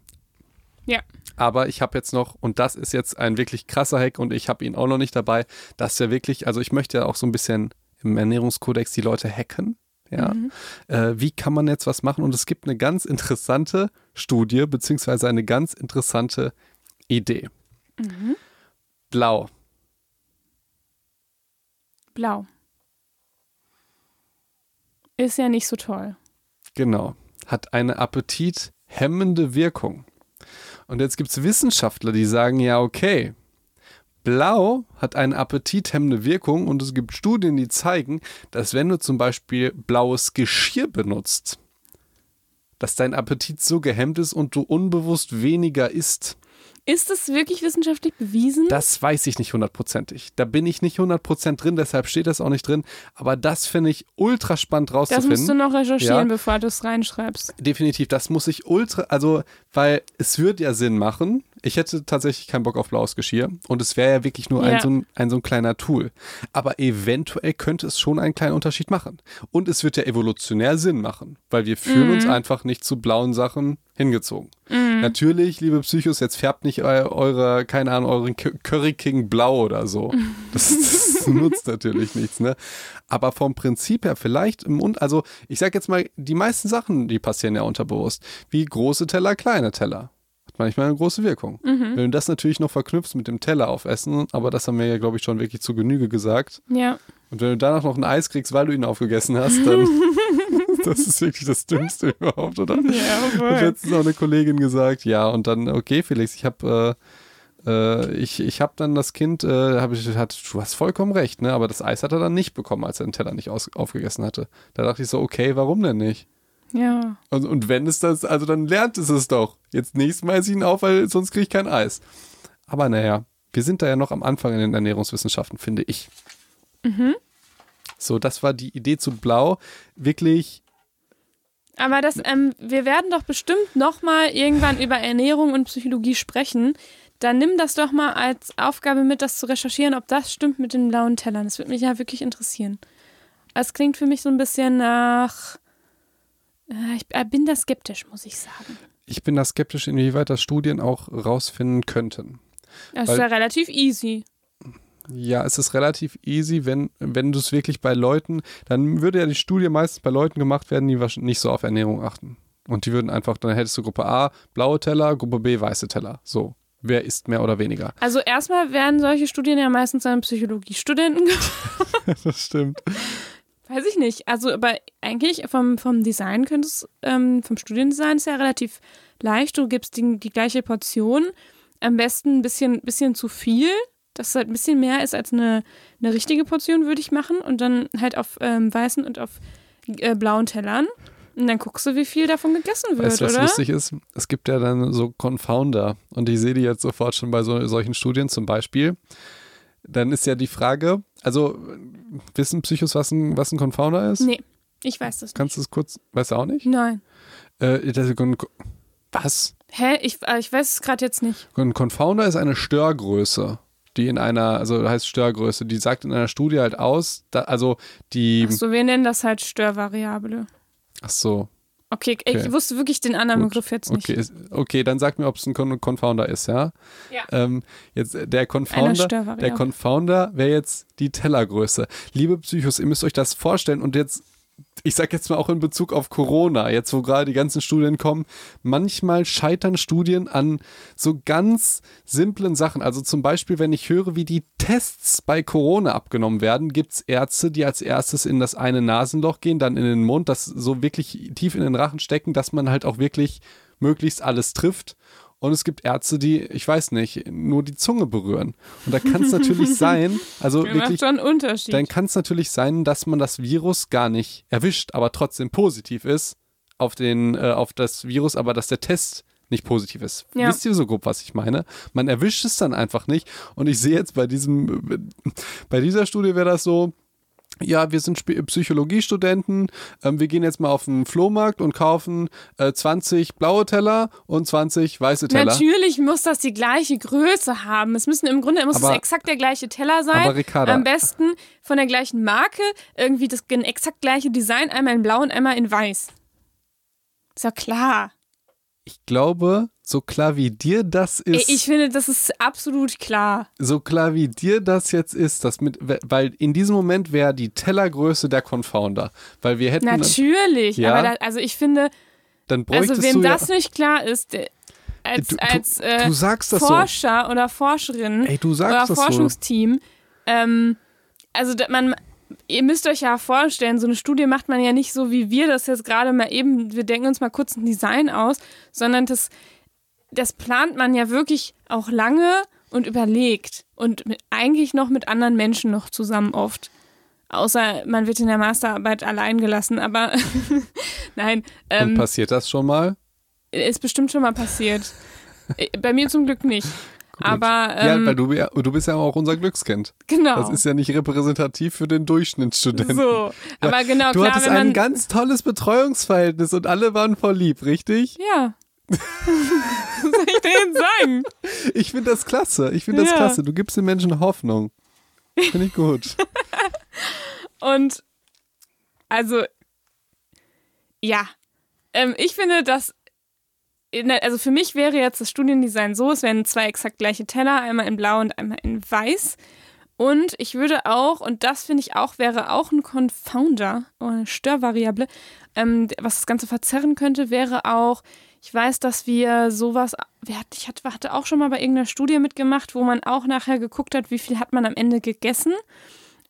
Ja. Aber ich habe jetzt noch, und das ist jetzt ein wirklich krasser Hack und ich habe ihn auch noch nicht dabei, dass ja wirklich, also ich möchte ja auch so ein bisschen im Ernährungskodex die Leute hacken. Ja. Mhm. Äh, wie kann man jetzt was machen? Und es gibt eine ganz interessante Studie, beziehungsweise eine ganz interessante Idee. Mhm. Blau. Blau. Ist ja nicht so toll. Genau. Hat eine appetithemmende Wirkung. Und jetzt gibt es Wissenschaftler, die sagen, ja, okay, Blau hat eine appetithemmende Wirkung und es gibt Studien, die zeigen, dass wenn du zum Beispiel blaues Geschirr benutzt, dass dein Appetit so gehemmt ist und du unbewusst weniger isst. Ist es wirklich wissenschaftlich bewiesen? Das weiß ich nicht hundertprozentig. Da bin ich nicht hundertprozentig drin, deshalb steht das auch nicht drin. Aber das finde ich ultra spannend das rauszufinden. musst du noch recherchieren, Ja. bevor du es reinschreibst. Definitiv, das muss ich ultra, also, weil es würde ja Sinn machen. Ich hätte tatsächlich keinen Bock auf blaues Geschirr und es wäre ja wirklich nur ein, Ja. so ein, ein so ein kleiner Tool. Aber eventuell könnte es schon einen kleinen Unterschied machen. Und es wird ja evolutionär Sinn machen, weil wir fühlen uns einfach nicht zu blauen Sachen hingezogen. Natürlich, liebe Psychos, jetzt färbt nicht eu eure, keine Ahnung, euren Cu- Curry King blau oder so. Das, das nutzt natürlich nichts, ne? Aber vom Prinzip her vielleicht im Un also ich sag jetzt mal, die meisten Sachen, die passieren ja unterbewusst. Wie große Teller, kleine Teller. Hat manchmal eine große Wirkung. Wenn du das natürlich noch verknüpfst mit dem Teller aufessen, aber das haben wir ja, glaube ich, schon wirklich zu Genüge gesagt. Ja. Und wenn du danach noch ein Eis kriegst, weil du ihn aufgegessen hast, dann das ist wirklich das Dümmste überhaupt, oder? Ja, Hat letztens auch eine Kollegin gesagt, ja, und dann, okay, Felix, ich habe äh, äh, ich, ich habe dann das Kind, äh, hab ich, hat, du hast vollkommen recht, ne? Aber das Eis hat er dann nicht bekommen, als er den Teller nicht aus, aufgegessen hatte. Da dachte ich so, okay, warum denn nicht? Ja. Und, und wenn es das, also dann lernt es es doch. Jetzt nächstes Mal esse ich ihn auf, weil sonst kriege ich kein Eis. Aber naja, wir sind da ja noch am Anfang in den Ernährungswissenschaften, finde ich. So, das war die Idee zu Blau. Wirklich Aber das, ähm, wir werden doch bestimmt nochmal irgendwann über Ernährung und Psychologie sprechen. Dann nimm das doch mal als Aufgabe mit, das zu recherchieren, ob das stimmt mit den blauen Tellern. Das würde mich ja wirklich interessieren. Es klingt für mich so ein bisschen nach. Äh, Ich äh, bin da skeptisch, muss ich sagen. Ich bin da skeptisch, inwieweit das Studien auch rausfinden könnten. Das Weil- ist ja relativ easy. Ja, es ist relativ easy, wenn, wenn du es wirklich bei Leuten, dann würde ja die Studie meistens bei Leuten gemacht werden, die wahrscheinlich nicht so auf Ernährung achten. Und die würden einfach, dann hättest du Gruppe A blaue Teller, Gruppe B weiße Teller. So. Wer isst mehr oder weniger? Also erstmal werden solche Studien ja meistens an Psychologiestudenten gemacht. das stimmt. Weiß ich nicht. Also, aber eigentlich vom, vom Design könnte es, ähm, vom Studiendesign ist ja relativ leicht. Du gibst die, die gleiche Portion, am besten ein bisschen, bisschen zu viel, dass es halt ein bisschen mehr ist als eine, eine richtige Portion, würde ich machen. Und dann halt auf ähm, weißen und auf äh, blauen Tellern. Und dann guckst du, wie viel davon gegessen wird, Weißt du, was oder? lustig ist? Es gibt ja dann so Confounder und ich sehe die jetzt sofort schon bei so, solchen Studien zum Beispiel. Dann ist ja die Frage, also wissen Psychos, was ein, was ein Confounder ist? Nee, ich weiß das nicht. Kannst du es kurz, weißt du auch nicht? Nein. Äh, das, was? Hä? Ich, äh, ich weiß es gerade jetzt nicht. Ein Confounder ist eine Störgröße, die in einer, also heißt Störgröße, die sagt in einer Studie halt aus, da, also die, Achso, wir nennen das halt Störvariable. ach so, Okay, Okay. ich wusste wirklich den anderen Gut. Begriff jetzt nicht. okay, ist, okay, dann sag mir, ob es ein Con Confounder ist, ja? Ja. Ähm, jetzt äh, der Confounder, der Confounder wäre jetzt die Tellergröße. Liebe Psychos, ihr müsst euch das vorstellen und jetzt ich sag jetzt mal auch in Bezug auf Corona, jetzt wo gerade die ganzen Studien kommen, manchmal scheitern Studien an so ganz simplen Sachen. Also zum Beispiel, wenn ich höre, wie die Tests bei Corona abgenommen werden, gibt es Ärzte, die als erstes in das eine Nasenloch gehen, dann in den Mund, das so wirklich tief in den Rachen stecken, dass man halt auch wirklich möglichst alles trifft. Und es gibt Ärzte, die, ich weiß nicht, nur die Zunge berühren. Und da kann es natürlich sein, also Macht wirklich schon einen Unterschied. dann kann es natürlich sein, dass man das Virus gar nicht erwischt, aber trotzdem positiv ist auf, den, äh, auf das Virus, aber dass der Test nicht positiv ist. Ja. Wisst ihr so grob, was ich meine? Man erwischt es dann einfach nicht. Und ich sehe jetzt bei diesem, bei dieser Studie wäre das so, ja, wir sind Psychologiestudenten, ähm, wir gehen jetzt mal auf den Flohmarkt und kaufen äh, 20 blaue Teller und 20 weiße Teller. Natürlich muss das die gleiche Größe haben. Es müssen im Grunde muss Aber- es exakt der gleiche Teller sein. aber Ricarda- Am besten von der gleichen Marke, irgendwie das exakt gleiche Design, einmal in blau und einmal in weiß. Ist ja klar. Ich glaube, so klar wie dir das ist. ich finde, das ist absolut klar. so klar wie dir das jetzt ist, das mit, weil in diesem Moment wäre die Tellergröße der Confounder, weil wir hätten, Natürlich. Ja. Aber da, also ich finde, dann also wem das ja, nicht klar ist, der- als, Du- als äh, das so. Forscher oder Forscherin Ey, oder das so. Forschungsteam, ähm, also man, ihr müsst euch ja vorstellen, so eine Studie macht man ja nicht so, wie wir das jetzt gerade mal eben, wir denken uns mal kurz ein Design aus, sondern das, das plant man ja wirklich auch lange und überlegt und mit, eigentlich noch mit anderen Menschen noch zusammen oft. Außer man wird in der Masterarbeit allein gelassen, aber nein, und ähm, passiert das schon mal? ist bestimmt schon mal passiert. Äh, Bei mir zum Glück nicht. Aber ja, ähm, weil du, ja- du bist ja auch unser Glückskind. genau. Das ist ja nicht repräsentativ für den Durchschnittsstudenten. so. Aber genau, Du klar, hattest ein ganz tolles Betreuungsverhältnis und alle waren voll lieb, richtig? ja. Was soll ich denn sagen? Ich finde das klasse. Ich finde das Ja. klasse. Du gibst den Menschen Hoffnung. Finde ich gut. Und also, ja. Ähm, ich finde, dass. Also für mich wäre jetzt das Studiendesign so, es wären zwei exakt gleiche Teller, einmal in blau und einmal in weiß. Und ich würde auch, und das finde ich auch, wäre auch ein Confounder oder eine Störvariable, ähm, was das Ganze verzerren könnte, wäre auch, ich weiß, dass wir sowas, ich hatte, hatte auch schon mal bei irgendeiner Studie mitgemacht, wo man auch nachher geguckt hat, wie viel hat man am Ende gegessen.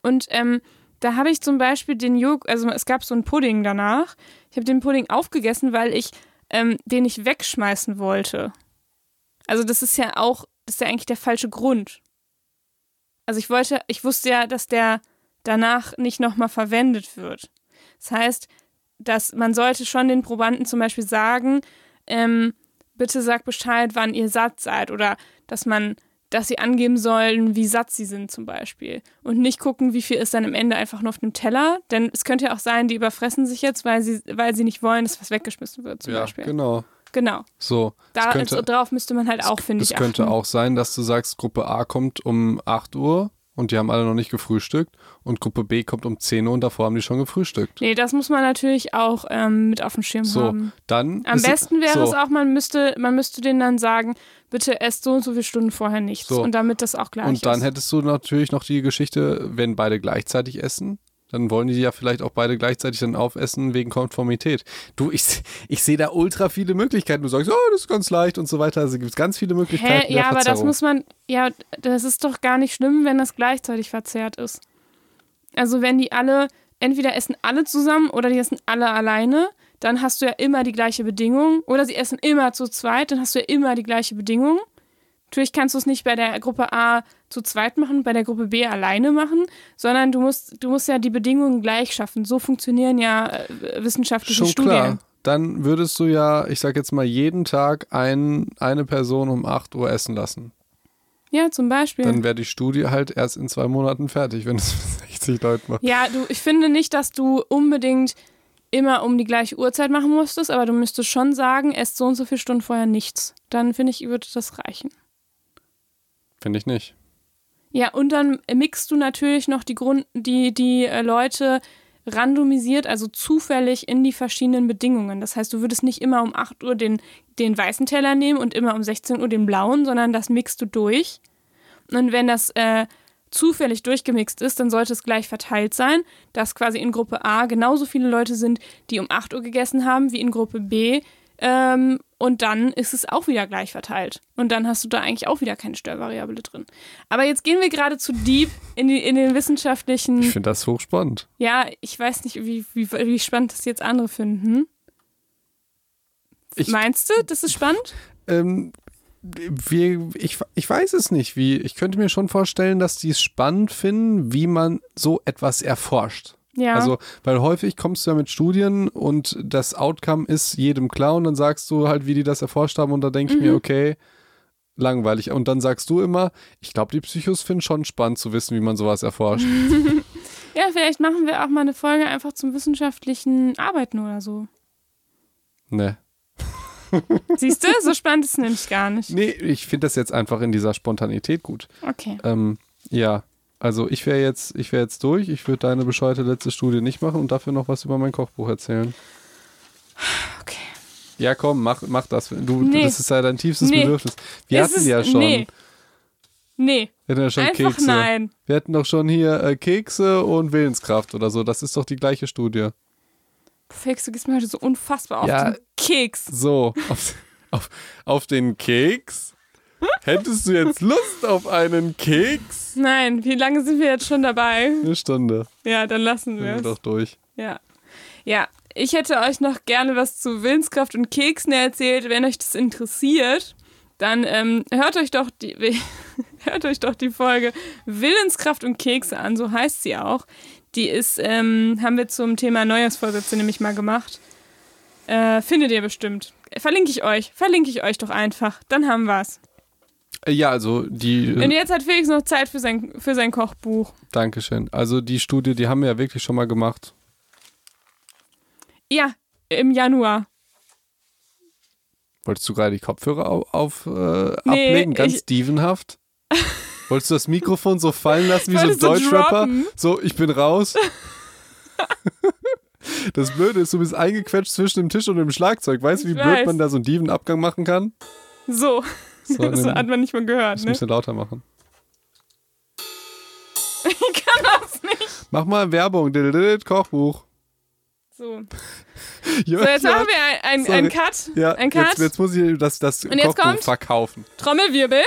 Und ähm, da habe ich zum Beispiel den Joghurt, also es gab so einen Pudding danach. Ich habe den Pudding aufgegessen, weil ich ähm, den nicht wegschmeißen wollte. Also das ist ja auch, das ist ja eigentlich der falsche Grund. Also ich wollte, ich wusste ja, dass der danach nicht nochmal verwendet wird. Das heißt, dass man sollte schon den Probanden zum Beispiel sagen, ähm, bitte sag Bescheid, wann ihr satt seid oder dass man, dass sie angeben sollen, wie satt sie sind zum Beispiel und nicht gucken, wie viel ist dann am Ende einfach nur auf dem Teller, denn es könnte ja auch sein, die überfressen sich jetzt, weil sie, weil sie nicht wollen, dass was weggeschmissen wird zum ja, Beispiel. genau. Genau. So. Da, es könnte, also, darauf müsste man halt auch, finde es ich, könnte achten. auch sein, dass du sagst, Gruppe A kommt um 8 Uhr und die haben alle noch nicht gefrühstückt und Gruppe B kommt um 10 Uhr und davor haben die schon gefrühstückt. Nee, das muss man natürlich auch ähm, mit auf dem Schirm So, haben. dann. Am ist- besten wäre so, es auch, man müsste, man müsste denen dann sagen, bitte esst so und so viele Stunden vorher nichts. So. Und damit das auch gleich Und dann ist. hättest du natürlich noch die Geschichte, wenn beide gleichzeitig essen, dann wollen die ja vielleicht auch beide gleichzeitig dann aufessen wegen Konformität. Du, ich, ich sehe da ultra viele Möglichkeiten. Du sagst, oh, das ist ganz leicht und so weiter. Also gibt es ganz viele Möglichkeiten. Hä? Ja, aber das muss man, ja, das ist doch gar nicht schlimm, wenn das gleichzeitig verzerrt ist. Also wenn die alle, entweder essen alle zusammen oder die essen alle alleine, dann hast du ja immer die gleiche Bedingung. Oder sie essen immer zu zweit, dann hast du ja immer die gleiche Bedingung. Natürlich kannst du es nicht bei der Gruppe A zu zweit machen, bei der Gruppe B alleine machen, sondern du musst, du musst ja die Bedingungen gleich schaffen. So funktionieren ja äh, wissenschaftliche Schon Studien. klar. Dann würdest du ja, ich sag jetzt mal, jeden Tag ein, eine Person um 8 Uhr essen lassen. Ja, zum Beispiel. Dann wäre die Studie halt erst in zwei Monaten fertig, wenn es 60 Leute macht. Ja, du, ich finde nicht, dass du unbedingt immer um die gleiche Uhrzeit machen musstest, aber du müsstest schon sagen, esst so und so viele Stunden vorher nichts. Dann finde ich, würde das reichen. Finde ich nicht. Ja, und dann mixt du natürlich noch die Grund, die, die äh, Leute randomisiert, also zufällig in die verschiedenen Bedingungen. Das heißt, du würdest nicht immer um 8 Uhr den, den weißen Teller nehmen und immer um 16 Uhr den blauen, sondern das mixt du durch. Und wenn das äh, zufällig durchgemixt ist, dann sollte es gleich verteilt sein, dass quasi in Gruppe A genauso viele Leute sind, die um 8 Uhr gegessen haben, wie in Gruppe B. Ähm, und dann ist es auch wieder gleich verteilt. Und dann hast du da eigentlich auch wieder keine Störvariable drin. Aber jetzt gehen wir gerade zu deep in, die, in den wissenschaftlichen. Ich finde das hochspannend. Ja, ich weiß nicht, wie, wie, wie spannend das jetzt andere finden. Ich- Meinst du, das ist spannend? Ähm, wir, ich, ich weiß es nicht. Wie, ich könnte mir schon vorstellen, dass die es spannend finden, wie man so etwas erforscht. Ja. Also, weil häufig kommst du ja mit Studien und das Outcome ist jedem klar und dann sagst du halt, wie die das erforscht haben und da denke ich Mhm. mir, okay, langweilig. Und dann sagst du immer, ich glaube, die Psychos finden schon spannend zu wissen, wie man sowas erforscht. ja, vielleicht machen wir auch mal eine Folge einfach zum wissenschaftlichen Arbeiten oder so. ne. Siehst du, so spannend ist es nämlich gar nicht. Nee, ich finde das jetzt einfach in dieser Spontanität gut. Okay. Ähm, ja, also ich wäre jetzt, ich wäre jetzt durch. Ich würde deine bescheuerte letzte Studie nicht machen und dafür noch was über mein Kochbuch erzählen. Okay. Ja, komm, mach, mach das. Du, Nee. Das ist ja dein tiefstes Nee. Bedürfnis. Wir Es hatten ist- ja schon. Nee. Nee. Wir hatten ja schon Einfach Kekse. nein. Wir hatten doch schon hier äh, Kekse und Willenskraft oder so. Das ist doch die gleiche Studie. Felix, du gehst mir heute so unfassbar auf Ja. den Keks. So, auf, auf, auf den Keks. Hättest du jetzt Lust auf einen Keks? Nein, wie lange sind wir jetzt schon dabei? Eine Stunde. Ja, dann lassen wir es. doch durch. Ja. Ja, ich hätte euch noch gerne was zu Willenskraft und Keksen erzählt. Wenn euch das interessiert, dann ähm, hört euch doch die hört euch doch die Folge Willenskraft und Kekse an, so heißt sie auch. Die ist, ähm, haben wir zum Thema Neujahrsvorsätze nämlich mal gemacht. Äh, findet ihr bestimmt. Verlinke ich euch. Verlinke ich euch doch einfach. Dann haben wir's. Ja, also die. Und jetzt hat Felix noch Zeit für sein, für sein Kochbuch. Dankeschön. Also die Studie, die haben wir ja wirklich schon mal gemacht. Ja, im Januar. Wolltest du gerade die Kopfhörer auf, auf äh, Nee, ablegen, ganz ich- Stevenhaft? Wolltest du das Mikrofon so fallen lassen wie so ein Deutschrapper? So, ich bin raus. Das Blöde ist, du bist eingequetscht zwischen dem Tisch und dem Schlagzeug. Weißt du, wie Ich blöd weiß. man da so einen Dievenabgang machen kann? So. So, das hat man nicht mal gehört, muss ein ne? bisschen lauter machen. Ich kann das nicht. Mach mal Werbung. Kochbuch. So. So, jetzt machen wir ein, ein, Cut. ja, ein Cut. Jetzt, jetzt muss ich das, das Und Kochbuch kommt? verkaufen. Trommelwirbel.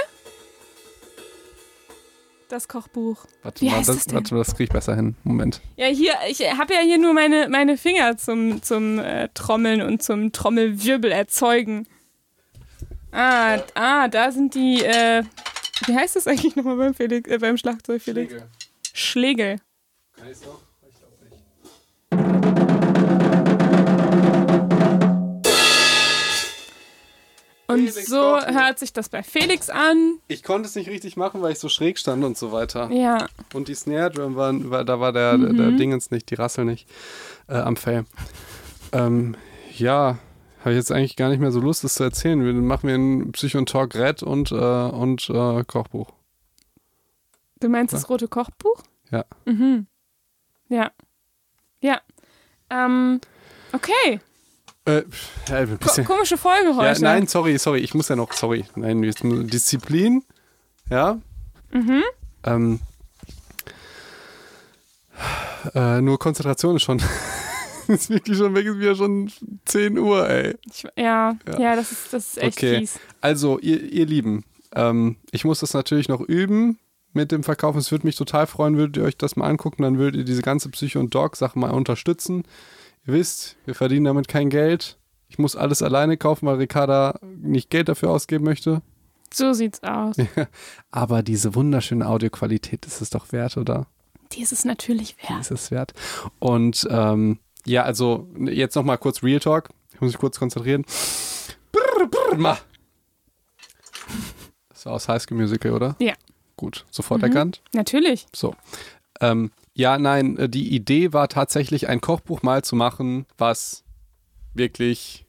Das Kochbuch. Warte Wie mal, heißt das, das denn? warte mal, das krieg ich besser hin. Moment. Ja, hier, ich habe ja hier nur meine, meine Finger zum, zum äh, Trommeln und zum Trommelwirbel erzeugen. Ah, ah, da sind die, äh, wie heißt das eigentlich nochmal beim, Felix, äh, beim Schlagzeug, Felix? Schlägel. Kann ich's noch? Ich glaube nicht. Und Felix so hört sich das bei Felix an. Ich konnte es nicht richtig machen, weil ich so schräg stand und so weiter. Ja, Und die Snare Drum waren, war, da war der, der, der Dingens nicht, die Rassel nicht äh, am Fell. Ähm, ja, habe ich jetzt eigentlich gar nicht mehr so Lust, das zu erzählen. Wir machen wir ein Psycho und Talk Red und, äh, und äh, Kochbuch. Du meinst das rote Kochbuch? Ja. Mhm. Ja. Ja. Ähm, okay. Äh, ja, Ko komische Folge Ja, heute. nein, sorry, sorry, ich muss ja noch, sorry. Nein, Disziplin. Ja. Mhm. Ähm, äh, nur Konzentration ist schon. ist wirklich schon weg, ist wieder schon 10 Uhr, ey. Ich, ja, ja, Ja. das ist, das ist echt Okay. fies. Also, ihr, ihr Lieben, ähm, ich muss das natürlich noch üben mit dem Verkaufen. Es würde mich total freuen, würdet ihr euch das mal angucken, dann würdet ihr diese ganze Psycho- und Dog-Sache mal unterstützen. Ihr wisst, wir verdienen damit kein Geld. Ich muss alles alleine kaufen, weil Ricarda nicht Geld dafür ausgeben möchte. So sieht's aus. Aber diese wunderschöne Audioqualität ist es doch wert, oder? Die ist es natürlich Die wert. ist es wert. Und ähm, ja, also jetzt noch mal kurz Real Talk. Ich muss mich kurz konzentrieren. Brr, brr, ma. Das war aus High School Musical, oder? Ja. Gut, sofort Mhm. erkannt. Natürlich. So. Ähm, ja, nein, äh, die Idee war tatsächlich, ein Kochbuch mal zu machen, was wirklich,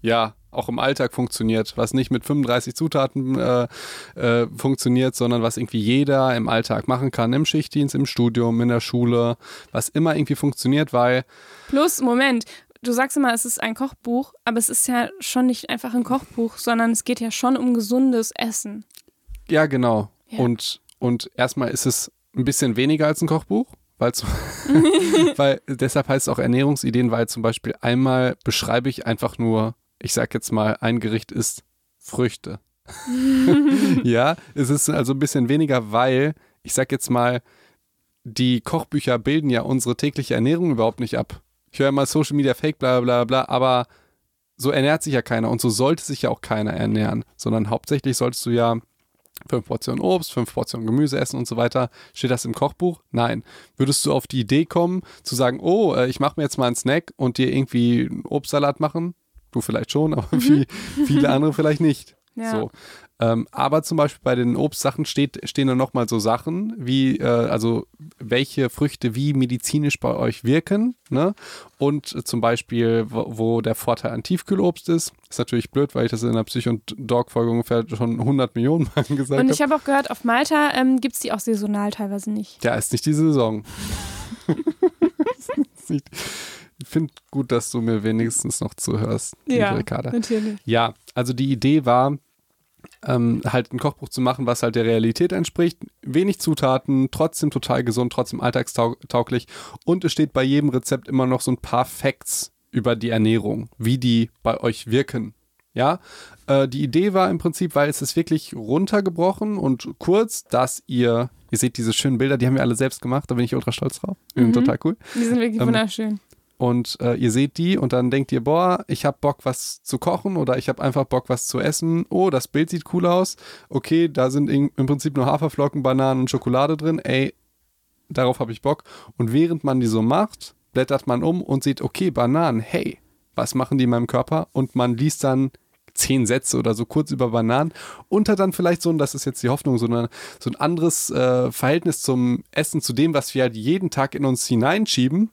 ja, auch im Alltag funktioniert, was nicht mit 35 Zutaten äh, äh, funktioniert, sondern was irgendwie jeder im Alltag machen kann, im Schichtdienst, im Studium, in der Schule, was immer irgendwie funktioniert, weil, Plus, Moment, du sagst immer, es ist ein Kochbuch, aber es ist ja schon nicht einfach ein Kochbuch, sondern es geht ja schon um gesundes Essen. ja, genau. Ja. Und, und erstmal ist es ein bisschen weniger als ein Kochbuch, weil, weil deshalb heißt es auch Ernährungsideen, weil zum Beispiel einmal beschreibe ich einfach nur, ich sag jetzt mal, ein Gericht ist Früchte. ja, es ist also ein bisschen weniger, weil ich sag jetzt mal, die Kochbücher bilden ja unsere tägliche Ernährung überhaupt nicht ab. Ich höre immer Social Media Fake, bla bla bla, aber so ernährt sich ja keiner und so sollte sich ja auch keiner ernähren, sondern hauptsächlich solltest du ja fünf Portionen Obst, fünf Portionen Gemüse essen und so weiter. Steht das im Kochbuch? Nein. Würdest du auf die Idee kommen, zu sagen, oh, äh, ich mache mir jetzt mal einen Snack und dir irgendwie einen Obstsalat machen? Du vielleicht schon, aber wie viele andere vielleicht nicht. Ja. So. Ähm, aber zum Beispiel bei den Obstsachen steht, stehen dann nochmal so Sachen, wie, äh, also welche Früchte wie medizinisch bei euch wirken, ne? Und äh, zum Beispiel, wo, wo der Vorteil an Tiefkühlobst ist. Ist natürlich blöd, weil ich das in der Psych- und Dog-Folge ungefähr schon 100 Millionen Mal gesagt Und habe. ich habe auch gehört, auf Malta ähm, gibt es die auch saisonal teilweise nicht. Ja, ist nicht die Saison. Ist nicht- ich finde gut, dass du mir wenigstens noch zuhörst, liebe Ricarda. natürlich. Ja, also die Idee war, ähm, halt ein Kochbuch zu machen, was halt der Realität entspricht. Wenig Zutaten, trotzdem total gesund, trotzdem alltagstauglich. Und es steht bei jedem Rezept immer noch so ein paar Facts über die Ernährung, wie die bei euch wirken. Ja, äh, die Idee war im Prinzip, weil es ist wirklich runtergebrochen und kurz, dass ihr, ihr seht diese schönen Bilder, die haben wir alle selbst gemacht, da bin ich ultra stolz drauf. Die sind Mhm. total cool. Die sind wirklich Ähm, wunderschön. Und äh, ihr seht die und dann denkt ihr, boah, ich habe Bock, was zu kochen oder ich habe einfach Bock, was zu essen. Oh, das Bild sieht cool aus. Okay, da sind in, im Prinzip nur Haferflocken, Bananen und Schokolade drin. Ey, darauf habe ich Bock. Und während man die so macht, blättert man um und sieht, okay, Bananen, hey, was machen die in meinem Körper? Und man liest dann zehn Sätze oder so kurz über Bananen und hat dann vielleicht so, und das ist jetzt die Hoffnung, so, eine, so ein anderes äh, Verhältnis zum Essen, zu dem, was wir halt jeden Tag in uns hineinschieben.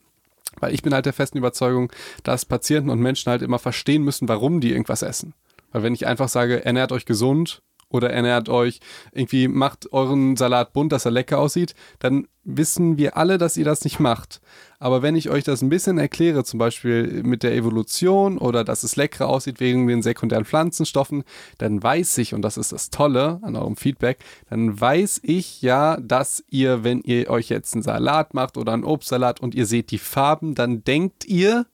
Weil ich bin halt der festen Überzeugung, dass Patienten und Menschen halt immer verstehen müssen, warum die irgendwas essen. Weil wenn ich einfach sage, ernährt euch gesund oder ernährt euch, irgendwie macht euren Salat bunt, dass er lecker aussieht, dann wissen wir alle, dass ihr das nicht macht. Aber wenn ich euch das ein bisschen erkläre, zum Beispiel mit der Evolution oder dass es leckerer aussieht wegen den sekundären Pflanzenstoffen, dann weiß ich, und das ist das Tolle an eurem Feedback, dann weiß ich ja, dass ihr, wenn ihr euch jetzt einen Salat macht oder einen Obstsalat und ihr seht die Farben, dann denkt ihr,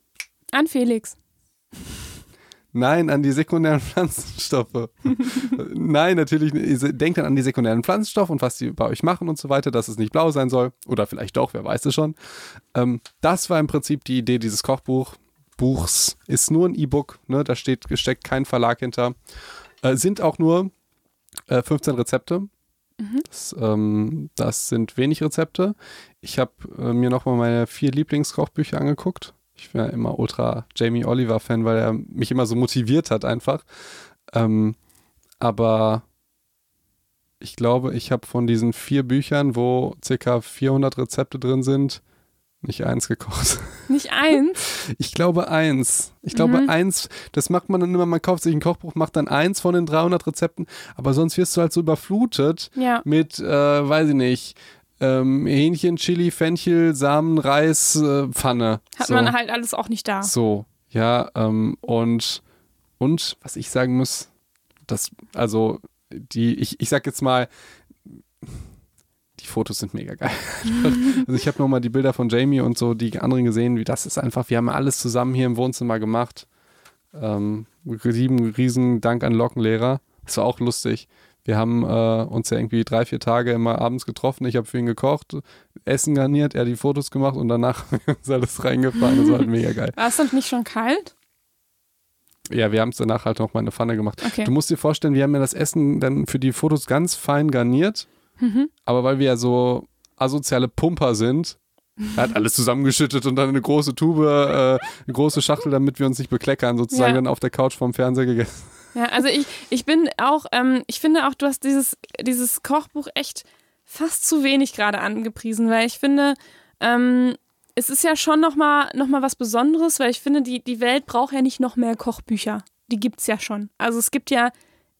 An Felix. Nein, an die sekundären Pflanzenstoffe. Nein, natürlich Denkt dann an die sekundären Pflanzenstoffe und was die bei euch machen und so weiter, dass es nicht blau sein soll. Oder vielleicht doch, wer weiß es schon. Ähm, das war im Prinzip die Idee dieses Kochbuch. Buchs ist nur ein E-Book, ne? da steht, steckt kein Verlag hinter. Äh, sind auch nur äh, 15 Rezepte. Das, ähm, das sind wenig Rezepte. Ich habe äh, mir nochmal meine vier Lieblingskochbücher angeguckt. Ich bin ja immer ultra Jamie Oliver-Fan, weil er mich immer so motiviert hat einfach. Ähm, aber ich glaube, ich habe von diesen vier Büchern, wo circa 400 Rezepte drin sind, nicht eins gekocht. Nicht eins? Ich glaube eins. Ich glaube Mhm. eins, das macht man dann immer, man kauft sich ein Kochbuch, macht dann eins von den 300 Rezepten, aber sonst wirst du halt so überflutet Ja. mit, äh, weiß ich nicht, ähm, Hähnchen, Chili, Fenchel, Samen, Reis, äh, Pfanne. Hat so. man halt alles auch nicht da. So, ja, ähm, und, und was ich sagen muss, das, also, die, ich, ich sag jetzt mal, die Fotos sind mega geil. also ich habe nochmal die Bilder von Jamie und so die anderen gesehen, wie das ist einfach, wir haben alles zusammen hier im Wohnzimmer gemacht. Ähm, lieben riesen Dank an Lockenlehrer. Das war auch lustig. Wir haben äh, uns ja irgendwie drei, vier Tage immer abends getroffen. Ich habe für ihn gekocht, Essen garniert, er die Fotos gemacht und danach haben wir uns alles reingefahren. Das war halt mega geil. War es dann nicht schon kalt? Ja, wir haben es danach halt noch mal in eine Pfanne gemacht. Okay. Du musst dir vorstellen, wir haben ja das Essen dann für die Fotos ganz fein garniert. Mhm. Aber weil wir ja so asoziale Pumper sind, er hat alles zusammengeschüttet und dann eine große Tube, äh, eine große Schachtel, damit wir uns nicht bekleckern, sozusagen Ja. dann auf der Couch vorm Fernseher gegessen. Ja, also ich, ich bin auch, ähm, ich finde auch, du hast dieses, dieses Kochbuch echt fast zu wenig gerade angepriesen, weil ich finde, ähm, es ist ja schon nochmal noch mal was Besonderes, weil ich finde, die, die Welt braucht ja nicht noch mehr Kochbücher. Die gibt es ja schon. Also es gibt ja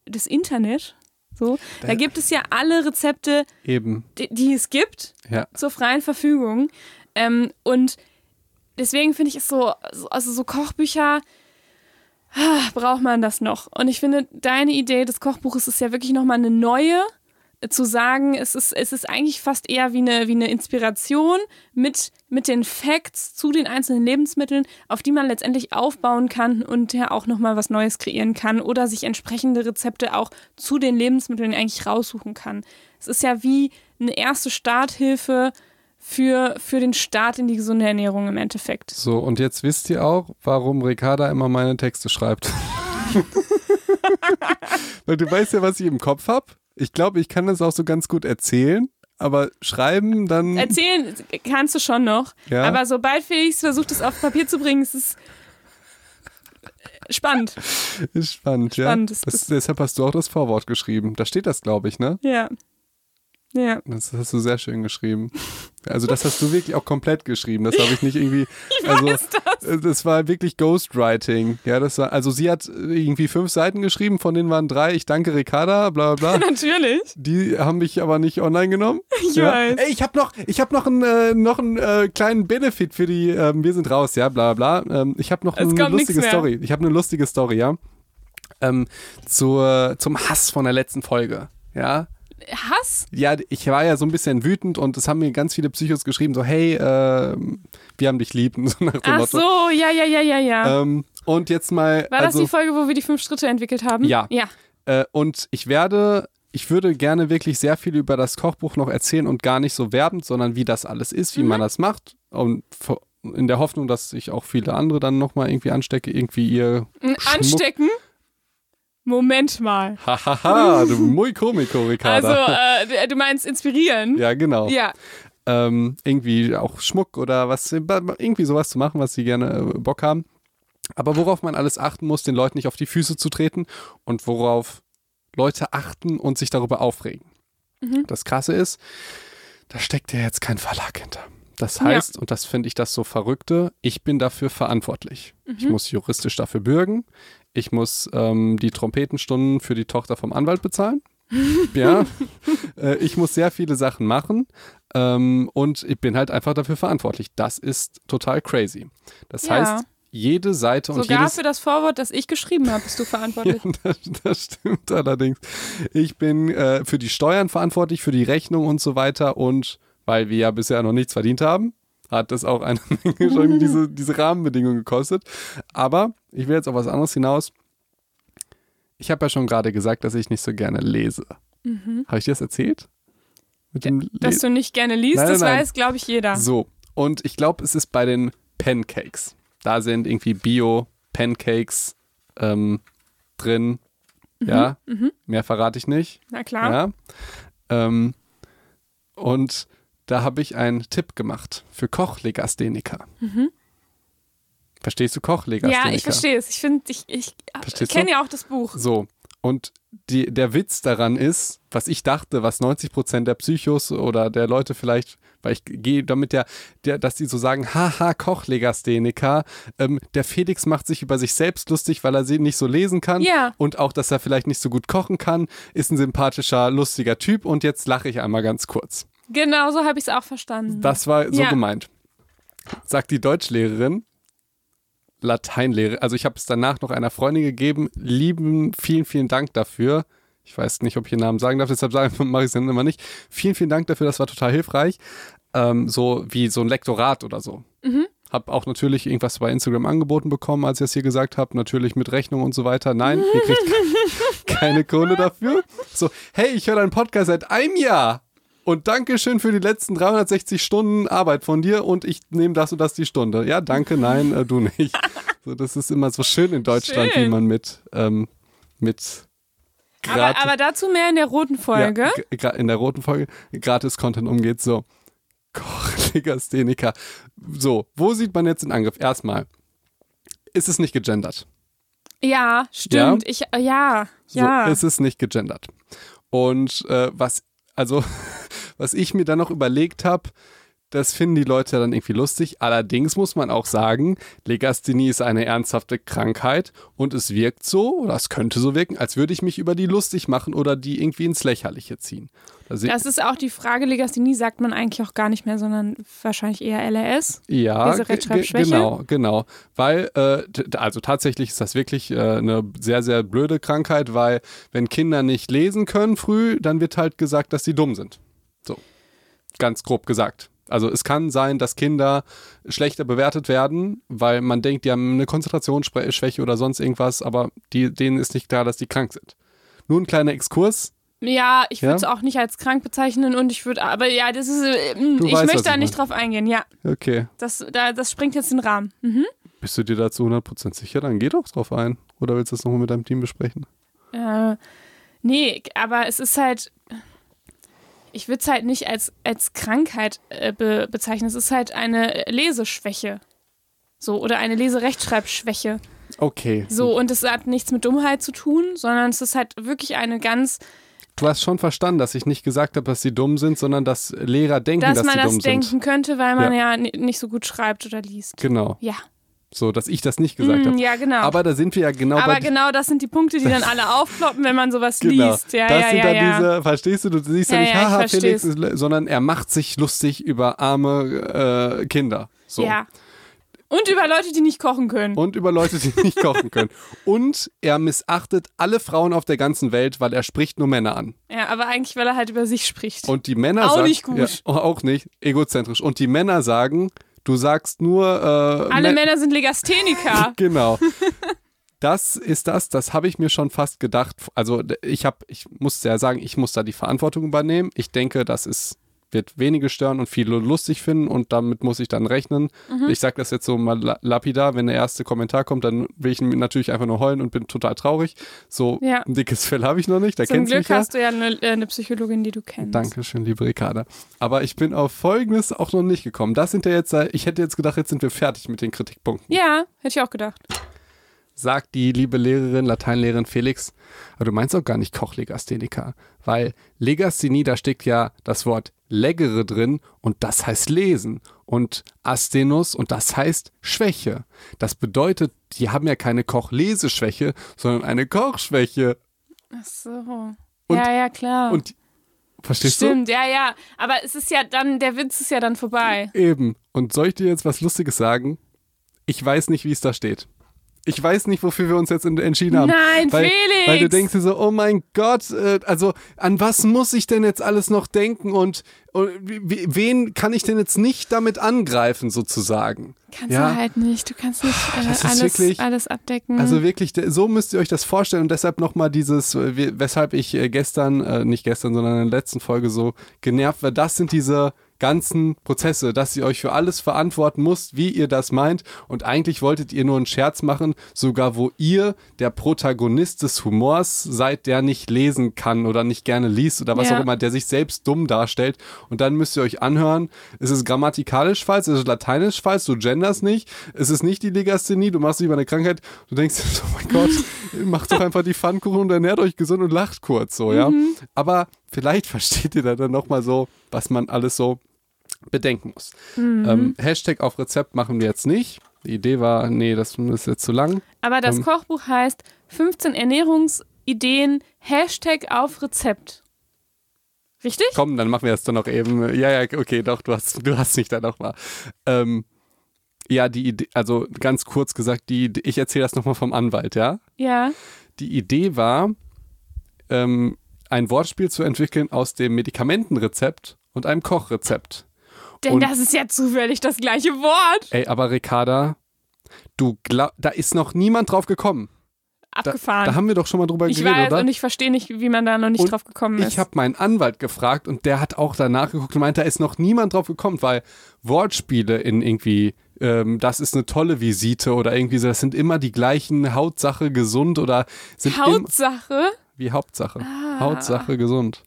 das Internet, so, da gibt es ja alle Rezepte, Eben, die, die es gibt, ja. zur freien Verfügung. Ähm, und deswegen finde ich es so, so- also so Kochbücher, braucht man das noch. Und ich finde, deine Idee des Kochbuches ist ja wirklich nochmal eine neue, äh, zu sagen, es ist, es ist eigentlich fast eher wie eine, wie eine Inspiration mit, mit den Facts zu den einzelnen Lebensmitteln, auf die man letztendlich aufbauen kann und ja auch nochmal was Neues kreieren kann oder sich entsprechende Rezepte auch zu den Lebensmitteln eigentlich raussuchen kann. Es ist ja wie eine erste Starthilfe für, für den Start in die gesunde Ernährung im Endeffekt. So, und jetzt wisst ihr auch, warum Ricarda immer meine Texte schreibt. Weil du weißt ja, was ich im Kopf habe. Ich glaube, ich kann das auch so ganz gut erzählen, aber schreiben dann. Erzählen kannst du schon noch, Ja. aber sobald Felix versucht, es auf Papier zu bringen, ist es spannend. Ist spannend, ja. Spannend, das- Das, das- deshalb hast du auch das Vorwort geschrieben. Da steht das, glaube ich, ne? Ja. Ja. Das hast du sehr schön geschrieben. Also das hast du wirklich auch komplett geschrieben. Das habe ich nicht irgendwie. also weiß das. das war wirklich Ghostwriting. Ja, das war. Also sie hat irgendwie fünf Seiten geschrieben, von denen waren drei. Ich danke Ricarda, bla bla bla. Natürlich. Die haben mich aber nicht online genommen. Ich ja. weiß. Ey, ich habe noch, ich habe noch einen, äh, noch einen äh, kleinen Benefit für die. Ähm, wir sind raus, ja, bla bla. Ähm, ich habe noch Es eine lustige. Story. Ich habe eine lustige Story, ja. Ähm, zur, zum Hass von der letzten Folge, ja. Hass? Ja, ich war ja so ein bisschen wütend und es haben mir ganz viele Psychos geschrieben, so, hey, ähm, wir haben dich lieb, so nach dem Ach Motto. so, ja, ja, ja, ja, ja. Ähm, und jetzt mal. War das also, die Folge, wo wir die fünf Schritte entwickelt haben? Ja. Ja. Äh, und ich werde, ich würde gerne wirklich sehr viel über das Kochbuch noch erzählen und gar nicht so werbend, sondern wie das alles ist, wie Mhm. man das macht. Und in der Hoffnung, dass ich auch viele andere dann nochmal irgendwie anstecke, irgendwie ihr. Schmuck- Anstecken? Moment mal. Hahaha, du muy comico, Also, Ricarda. äh, du meinst inspirieren? ja, genau. Ja. ähm, irgendwie auch Schmuck oder was, irgendwie sowas zu machen, was sie gerne äh, Bock haben. Aber worauf man alles achten muss, den Leuten nicht auf die Füße zu treten und worauf Leute achten und sich darüber aufregen. Mhm. Das Krasse ist, da steckt ja jetzt kein Verlag hinter. Das heißt, und das finde ich das so verrückte, ich bin dafür verantwortlich. Ich Mhm. muss juristisch dafür bürgen. Ich muss ähm, die Trompetenstunden für die Tochter vom Anwalt bezahlen. ja. Äh, ich muss sehr viele Sachen machen. Ähm, und ich bin halt einfach dafür verantwortlich. Das ist total crazy. Das Ja. heißt, jede Seite und Sogar für das Vorwort, das ich geschrieben habe, bist du verantwortlich. Ja, das, das stimmt allerdings. Ich bin äh, für die Steuern verantwortlich, für die Rechnung und so weiter. Und weil wir ja bisher noch nichts verdient haben, hat das auch eine Menge schon diese, diese Rahmenbedingungen gekostet. Aber ich will jetzt auf was anderes hinaus. Ich habe ja schon gerade gesagt, dass ich nicht so gerne lese. Habe ich dir das erzählt? Mhm. Dass du nicht gerne liest, Nein, das nein. weiß, glaube ich, jeder. So, und ich glaube, es ist bei den Pancakes. Da sind irgendwie Bio-Pancakes ähm, drin. Ja, mehr verrate ich nicht. Na klar. Ja. Ähm, und da habe ich einen Tipp gemacht für Kochlegastheniker. Verstehst du Kochlegastheniker? Ja, ich verstehe es. Ich finde, ich, ich Verstehst kenne ja auch das Buch. So. Und die, der Witz daran ist, was ich dachte, was 90 Prozent der Psychos oder der Leute vielleicht, weil ich gehe damit der, der, dass die so sagen, haha, Kochlegastheniker, ähm, der Felix macht sich über sich selbst lustig, weil er sie nicht so lesen kann Ja. und auch, dass er vielleicht nicht so gut kochen kann, ist ein sympathischer, lustiger Typ und jetzt lache ich einmal ganz kurz. Genau, so habe ich es auch verstanden. Das war so Ja. gemeint. Sagt die Deutschlehrerin, Lateinlehre. Also ich habe es danach noch einer Freundin gegeben. Lieben, vielen, vielen Dank dafür. Ich weiß nicht, ob ich ihren Namen sagen darf, deshalb sage- mache ich es immer nicht. Vielen, vielen Dank dafür, das war total hilfreich. Ähm, so wie so ein Lektorat oder so. Hab auch natürlich irgendwas bei Instagram angeboten bekommen, als ich das hier gesagt habe. Natürlich mit Rechnung und so weiter. Nein, ihr kriegt keine Kohle dafür. So, hey, ich höre deinen Podcast seit einem Jahr. Und Dankeschön für die letzten 360 Stunden Arbeit von dir und ich nehme das und das die Stunde. Ja, danke, nein, äh, du nicht. So, das ist immer so schön in Deutschland, Schön. wie man mit, ähm, mit aber, gratis, aber dazu mehr in der roten Folge. ja, in der roten Folge Gratis-Content umgeht. So, Kochlegastheniker. So, wo sieht man jetzt den Angriff? Erstmal, ist es nicht gegendert? Ja, stimmt. Ich, äh, ja, ja. So, es ist nicht gegendert. Und äh, was, also, was ich mir dann noch überlegt habe, das finden die Leute dann irgendwie lustig. Allerdings muss man auch sagen, Legasthenie ist eine ernsthafte Krankheit und es wirkt so, oder es könnte so wirken, als würde ich mich über die lustig machen oder die irgendwie ins Lächerliche ziehen. Da se- das ist auch die Frage, Legasthenie sagt man eigentlich auch gar nicht mehr, sondern wahrscheinlich eher LRS. Ja, Diese Rechtschreibschwäche? genau, genau. Weil, äh, also tatsächlich ist das wirklich äh, eine sehr, sehr blöde Krankheit, weil wenn Kinder nicht lesen können früh, dann wird halt gesagt, dass sie dumm sind. So, ganz grob gesagt. Also es kann sein, dass Kinder schlechter bewertet werden, weil man denkt, die haben eine Konzentrationsschwäche oder sonst irgendwas, aber die, denen ist nicht klar, dass die krank sind. Nur ein kleiner Exkurs. Ja, ich würde es Ja? auch nicht als krank bezeichnen und ich würde, aber ja, das ist, äh, ich weißt, möchte da nicht drauf eingehen. Ja, Okay. das, da, das springt jetzt den Rahmen. Mhm. Bist du dir dazu 100% sicher? Dann geh doch drauf ein. Oder willst du das nochmal mit deinem Team besprechen? Äh, nee, aber es ist halt, ich würde es halt nicht als, als Krankheit äh, be bezeichnen. Es ist halt eine Leseschwäche. So, oder eine Leserechtschreibschwäche. Okay. So, und es hat nichts mit Dummheit zu tun, sondern es ist halt wirklich eine ganz, Du hast schon verstanden, dass ich nicht gesagt habe, dass sie dumm sind, sondern dass Lehrer denken, dass dass man sie das dumm denken sind. könnte, weil man Ja. ja, ni- nicht so gut schreibt oder liest. Genau. Ja. So, dass ich das nicht gesagt Mm, habe. ja, genau. Aber da sind wir ja genau Aber bei genau das sind die Punkte, die dann alle aufploppen, wenn man sowas Genau. liest. Ja, das ja, sind ja, dann ja. diese, verstehst du, du siehst ja, nicht, haha. Felix, sondern er macht sich lustig über arme äh, Kinder. So. ja. Und über Leute, die nicht kochen können. Und über Leute, die nicht kochen können. Und er missachtet alle Frauen auf der ganzen Welt, weil er spricht nur Männer an. Ja, aber eigentlich, weil er halt über sich spricht. Und die Männer Auch sagen. nicht gut. Ja, auch nicht, egozentrisch. Und die Männer sagen, du sagst nur. Äh, Alle Mä- Männer sind Legastheniker. Genau. Das ist das, das habe ich mir schon fast gedacht. Also ich habe, ich muss ja sagen, ich muss da die Verantwortung übernehmen. Ich denke, das ist, wird wenige stören und viele lustig finden und damit muss ich dann rechnen. Mhm. Ich sage das jetzt so mal la- lapidar, wenn der erste Kommentar kommt, dann will ich natürlich einfach nur heulen und bin total traurig. So Ja. ein dickes Fell habe ich noch nicht, da Zum kennst Glück mich ja. hast du ja eine, äh, eine Psychologin, die du kennst. Dankeschön, liebe Ricarda. Aber ich bin auf Folgendes auch noch nicht gekommen. Das sind ja jetzt, äh, ich hätte jetzt gedacht, jetzt sind wir fertig mit den Kritikpunkten. Ja, hätte ich auch gedacht. Sagt die liebe Lehrerin, Lateinlehrerin Felix, aber du meinst auch gar nicht Kochlegastheniker, weil Legasthenie, da steckt ja das Wort leggere drin und das heißt lesen und Asthenus und das heißt Schwäche. Das bedeutet, die haben ja keine Kochleseschwäche, sondern eine Kochschwäche. Ach so. Und- ja, ja, klar. Und verstehst Stimmt, ja, ja. Aber es ist ja dann, der Witz ist ja dann vorbei. du? Eben. Und soll ich dir jetzt was Lustiges sagen? Ich weiß nicht, wie es da steht. Ich weiß nicht, wofür wir uns jetzt en- entschieden haben. Nein, weil, Felix! Weil du denkst dir so, oh mein Gott, äh, also an was muss ich denn jetzt alles noch denken und, und wen kann ich denn jetzt nicht damit angreifen sozusagen? Kannst ja? du halt nicht. Du kannst nicht äh, Das ist alles, wirklich- alles abdecken. Also wirklich, so müsst ihr euch das vorstellen und deshalb nochmal dieses, äh, weshalb ich äh, gestern, äh, nicht gestern, sondern in der letzten Folge so genervt war, das sind diese ganzen Prozesse, dass ihr euch für alles verantworten müsst, wie ihr das meint und eigentlich wolltet ihr nur einen Scherz machen, sogar wo ihr der Protagonist des Humors seid, der nicht lesen kann oder nicht gerne liest oder was Ja. auch immer, der sich selbst dumm darstellt und dann müsst ihr euch anhören, ist es grammatikalisch falsch, ist es lateinisch falsch, du genders nicht, ist es nicht die Legasthenie, du machst lieber eine Krankheit, du denkst, oh mein Gott, macht doch einfach die Pfannkuchen und ernährt euch gesund und lacht kurz so, ja. Mhm. Aber vielleicht versteht ihr da dann nochmal so, was man alles so bedenken muss. Mhm. Ähm, Hashtag auf Rezept machen wir jetzt nicht. Die Idee war, nee, das ist jetzt zu lang. Aber das Ähm. Kochbuch heißt 15 Ernährungsideen, Hashtag auf Rezept. Richtig? Komm, dann machen wir das doch noch eben. Ja, ja, okay, doch, du hast, du hast mich da nochmal. Ähm, ja, die Idee, also ganz kurz gesagt, die, ich erzähle das nochmal vom Anwalt, ja? Ja. Die Idee war, ähm, ein Wortspiel zu entwickeln aus dem Medikamentenrezept und einem Kochrezept. Denn Und- das ist ja zufällig das gleiche Wort. Ey, aber Ricarda, du glaub, da ist noch niemand drauf gekommen. Da, Abgefahren. da haben wir doch schon mal drüber ich geredet, weiß oder? und ich verstehe nicht, wie man da noch nicht Und drauf gekommen ist. Ich habe meinen Anwalt gefragt und der hat auch danach geguckt und meint, da ist noch niemand drauf gekommen, weil Wortspiele in irgendwie, ähm, das ist eine tolle Visite oder irgendwie so, das sind immer die gleichen Hautsache gesund oder sind Hautsache. wie Hauptsache. Ah. Hautsache gesund.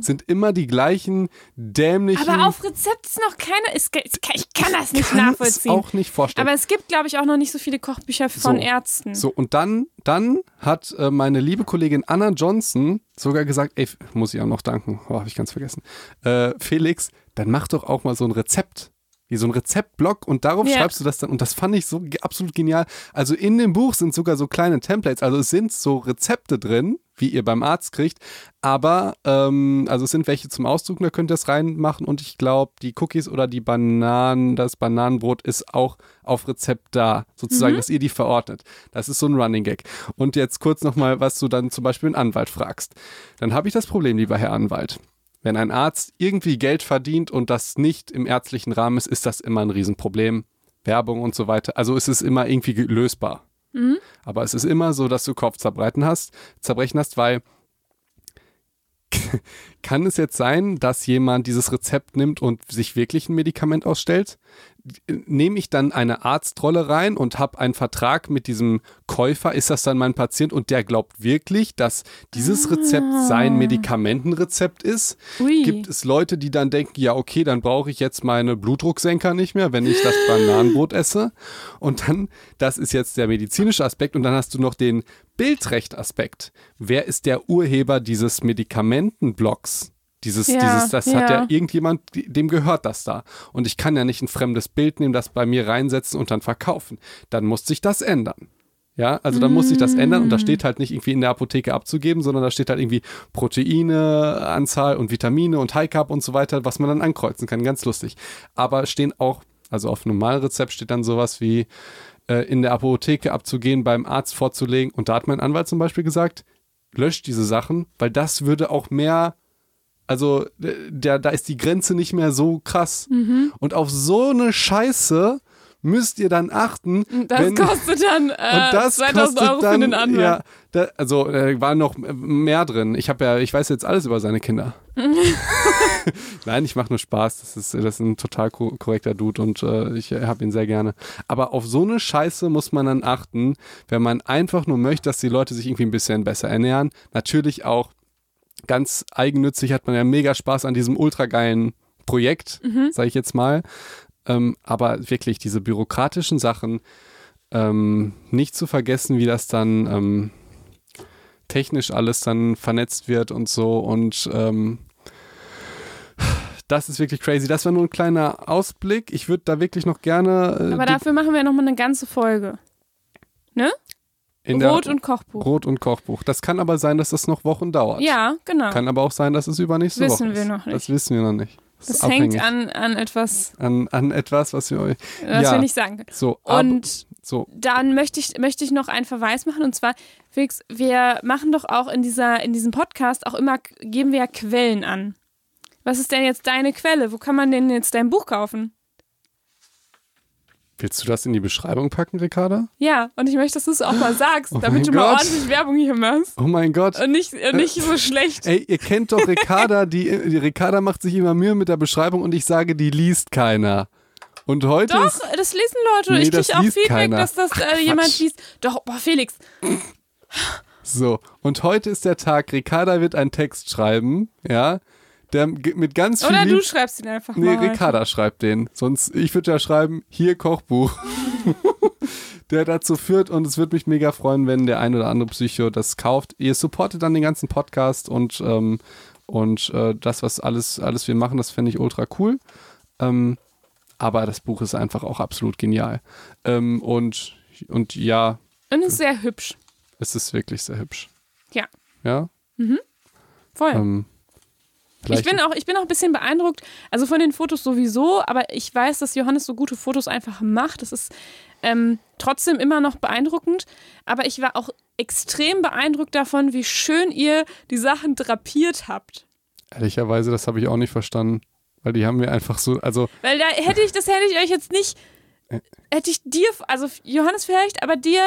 Sind immer die gleichen dämlichen. Aber auf Rezept ist noch keine. Ist, ich kann das nicht kann es nachvollziehen. auch nicht vorstellen. Aber es gibt, glaube ich, auch noch nicht so viele Kochbücher von So. Ärzten. So, und dann, dann hat äh, meine liebe Kollegin Anna Johnson sogar gesagt, ey, muss ich auch noch danken, oh, habe ich ganz vergessen. Äh, Felix, dann mach doch auch mal so ein Rezept. Wie so ein Rezeptblock und darauf Ja. schreibst du das dann. Und das fand ich so absolut genial. Also in dem Buch sind sogar so kleine Templates. Also es sind so Rezepte drin, wie ihr beim Arzt kriegt. Aber, ähm, also es sind welche zum Ausdrucken, da könnt ihr es reinmachen. Und ich glaube, die Cookies oder die Bananen, das Bananenbrot ist auch auf Rezept da, sozusagen, dass ihr die verordnet. Das ist so ein Running Gag. Und jetzt kurz nochmal, was du dann zum Beispiel einen Anwalt fragst. Dann habe ich das Problem, lieber Herr Anwalt. Wenn ein Arzt irgendwie Geld verdient und das nicht im ärztlichen Rahmen ist, ist das immer ein Riesenproblem. Werbung und so weiter. Also es ist immer irgendwie ge- lösbar. Aber es ist immer so, dass du Kopfzerbrechen hast, zerbrechen hast, weil kann es jetzt sein, dass jemand dieses Rezept nimmt und sich wirklich ein Medikament ausstellt? Nehme ich dann eine Arztrolle rein und habe einen Vertrag mit diesem Käufer? Ist das dann mein Patient und der glaubt wirklich, dass dieses Rezept sein Medikamentenrezept ist? Ui. Gibt es Leute, die dann denken, ja, okay, dann brauche ich jetzt meine Blutdrucksenker nicht mehr, wenn ich das Bananenbrot esse? Und dann, das ist jetzt der medizinische Aspekt und dann hast du noch den Bildrechtaspekt. Wer ist der Urheber dieses Medikamentenblocks? Dieses, Ja, dieses, das hat ja. ja irgendjemand, dem gehört das da. Und ich kann ja nicht ein fremdes Bild nehmen, das bei mir reinsetzen und dann verkaufen. Dann muss sich das ändern. Ja, also dann muss sich das ändern und da steht halt nicht irgendwie in der Apotheke abzugeben, sondern da steht halt irgendwie Proteine, Anzahl und Vitamine und High Carb und so weiter, was man dann ankreuzen kann. Ganz lustig. Aber stehen auch, also auf Normalrezept steht dann sowas wie äh, in der Apotheke abzugehen, beim Arzt vorzulegen. Und da hat mein Anwalt zum Beispiel gesagt, löscht diese Sachen, weil das würde auch mehr also äh, der, da ist die Grenze nicht mehr so krass. Mhm. Und auf so eine Scheiße müsst ihr dann achten. Das wenn, kostet dann äh, das 2000 kostet Euro dann, für den Anwalt. Ja, da, also äh, war noch mehr drin. Ich habe ja, ich weiß jetzt alles über seine Kinder. Nein, ich mache nur Spaß. Das ist, das ist ein total ko korrekter Dude und äh, ich habe ihn sehr gerne. Aber auf so eine Scheiße muss man dann achten, wenn man einfach nur möchte, dass die Leute sich irgendwie ein bisschen besser ernähren. Natürlich auch ganz eigennützig hat man ja mega Spaß an diesem ultra geilen Projekt, Mhm. sage ich jetzt mal. Ähm, aber wirklich diese bürokratischen Sachen ähm, nicht zu vergessen, wie das dann ähm, technisch alles dann vernetzt wird und so und ähm, das ist wirklich crazy. Das war nur ein kleiner Ausblick. Ich würde da wirklich noch gerne äh, Aber dafür machen wir nochmal eine ganze Folge. In Brot der, und Kochbuch. Brot und Kochbuch. Das kann aber sein, dass das noch Wochen dauert. Ja, genau. Kann aber auch sein, dass es übernächste Wissen Woche ist. wir noch nicht. Das wissen wir noch nicht. Das, das hängt an, an etwas, an, an etwas, was wir euch. was Ja. wir nicht sagen können. So, Und so. dann möchte ich, möchte ich noch einen Verweis machen. Und zwar, Felix, wir machen doch auch in, dieser, in diesem Podcast auch immer, geben wir ja Quellen an. Was ist denn jetzt deine Quelle? Wo kann man denn jetzt dein Buch kaufen? Willst du das in die Beschreibung packen, Ricarda? Ja, und ich möchte, dass du es auch mal sagst, Oh damit du mal Gott. ordentlich Werbung hier machst. Oh mein Gott. Und nicht, nicht so schlecht. Ey, ihr kennt doch Ricarda, die, die Ricarda macht sich immer Mühe mit der Beschreibung und ich sage, die liest keiner. Und heute Doch, ist. das lesen Leute. Nee, ich kriege auch Feedback, keiner. dass das äh, jemand liest. Doch, boah, Felix, So, und heute ist der Tag, Ricarda wird einen Text schreiben, ja, der mit ganz viel. oder Lieb- du schreibst ihn einfach Nee, mal. heute. Ricarda schreibt den. Sonst, ich würde ja schreiben, hier Kochbuch. der dazu führt und es würde mich mega freuen, wenn der ein oder andere Psycho das kauft. Ihr supportet dann den ganzen Podcast und, ähm, und äh, das, was alles, alles wir machen, das fände ich ultra cool. Ähm, aber das Buch ist einfach auch absolut genial. Ähm, und, und ja. Und es ist sehr hübsch. Es ist wirklich sehr hübsch. Ja. Ja? Mhm. Voll. Ähm, ich bin, auch, ich bin auch ein bisschen beeindruckt, also von den Fotos sowieso, aber ich weiß, dass Johannes so gute Fotos einfach macht. Das ist ähm, trotzdem immer noch beeindruckend, aber ich war auch extrem beeindruckt davon, wie schön ihr die Sachen drapiert habt. Ehrlicherweise, das habe ich auch nicht verstanden, weil die haben mir einfach so, also. Weil da hätte ich, das hätte ich euch jetzt nicht, Äh. hätte ich dir, also Johannes vielleicht, aber dir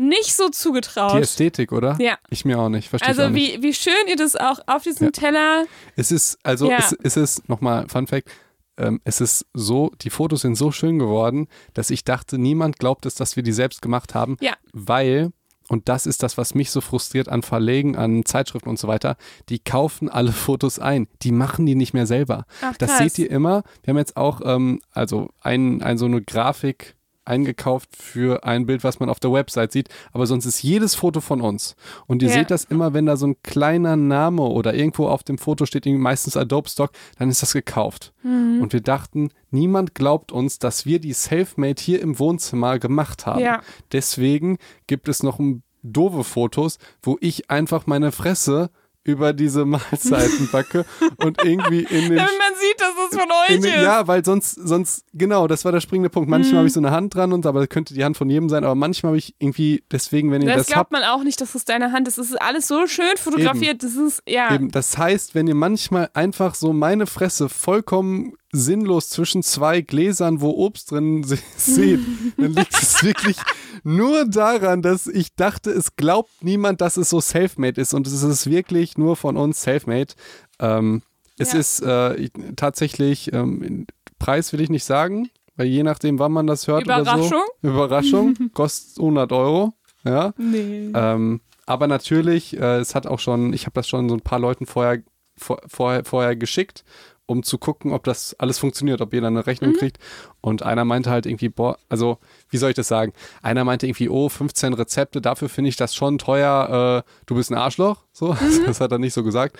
nicht so zugetraut. Die Ästhetik, oder? Ja. Ich mir auch nicht. Verstehe Also ich auch nicht. wie, wie schön ihr das auch auf diesem Ja. Teller. Es ist, also Ja. es, es ist, nochmal, Fun Fact, ähm, es ist so, die Fotos sind so schön geworden, dass ich dachte, niemand glaubt es, dass wir die selbst gemacht haben, Ja. weil, und das ist das, was mich so frustriert an Verlegen, an Zeitschriften und so weiter, die kaufen alle Fotos ein. Die machen die nicht mehr selber. Ach, Das seht ihr immer. Wir haben jetzt auch ähm, also ein, ein, so eine Grafik eingekauft für ein Bild, was man auf der Website sieht, aber sonst ist jedes Foto von uns. Und ihr Ja. seht das immer, wenn da so ein kleiner Name oder irgendwo auf dem Foto steht, meistens Adobe Stock, dann ist das gekauft. Mhm. Und wir dachten, niemand glaubt uns, dass wir die Selfmade hier im Wohnzimmer gemacht haben. Ja. Deswegen gibt es noch ein doofe Fotos, wo ich einfach meine Fresse über diese Mahlzeiten backe und irgendwie in den Damit man sieht, dass es von euch in, ist. ja, weil sonst, sonst, genau, das war der springende Punkt. Manchmal Mhm. habe ich so eine Hand dran und aber das könnte die Hand von jedem sein, aber manchmal habe ich irgendwie, deswegen, wenn ihr das das, habt, glaubt man auch nicht, dass es deine Hand ist. Es ist alles so schön fotografiert. Das ist, ja. eben, das heißt, wenn ihr manchmal einfach so meine Fresse vollkommen sinnlos zwischen zwei Gläsern, wo Obst drin seht, dann liegt es wirklich nur daran, dass ich dachte, es glaubt niemand, dass es so selfmade ist und es ist wirklich nur von uns selfmade. Ähm, es Ja. ist äh, ich- tatsächlich, ähm, Preis will ich nicht sagen, weil je nachdem, wann man das hört oder Überraschung? so. Überraschung. kostet 100 Euro. Ja. Nee. Ähm, aber natürlich, äh, es hat auch schon, ich habe das schon so ein paar Leuten vorher, vor, vorher, vorher geschickt, um zu gucken, ob das alles funktioniert, ob jeder eine Rechnung kriegt. Und einer meinte halt irgendwie, boah, also, wie soll ich das sagen? Einer meinte irgendwie, oh, 15 Rezepte, dafür finde ich das schon teuer, äh, du bist ein Arschloch. So, das hat er nicht so gesagt.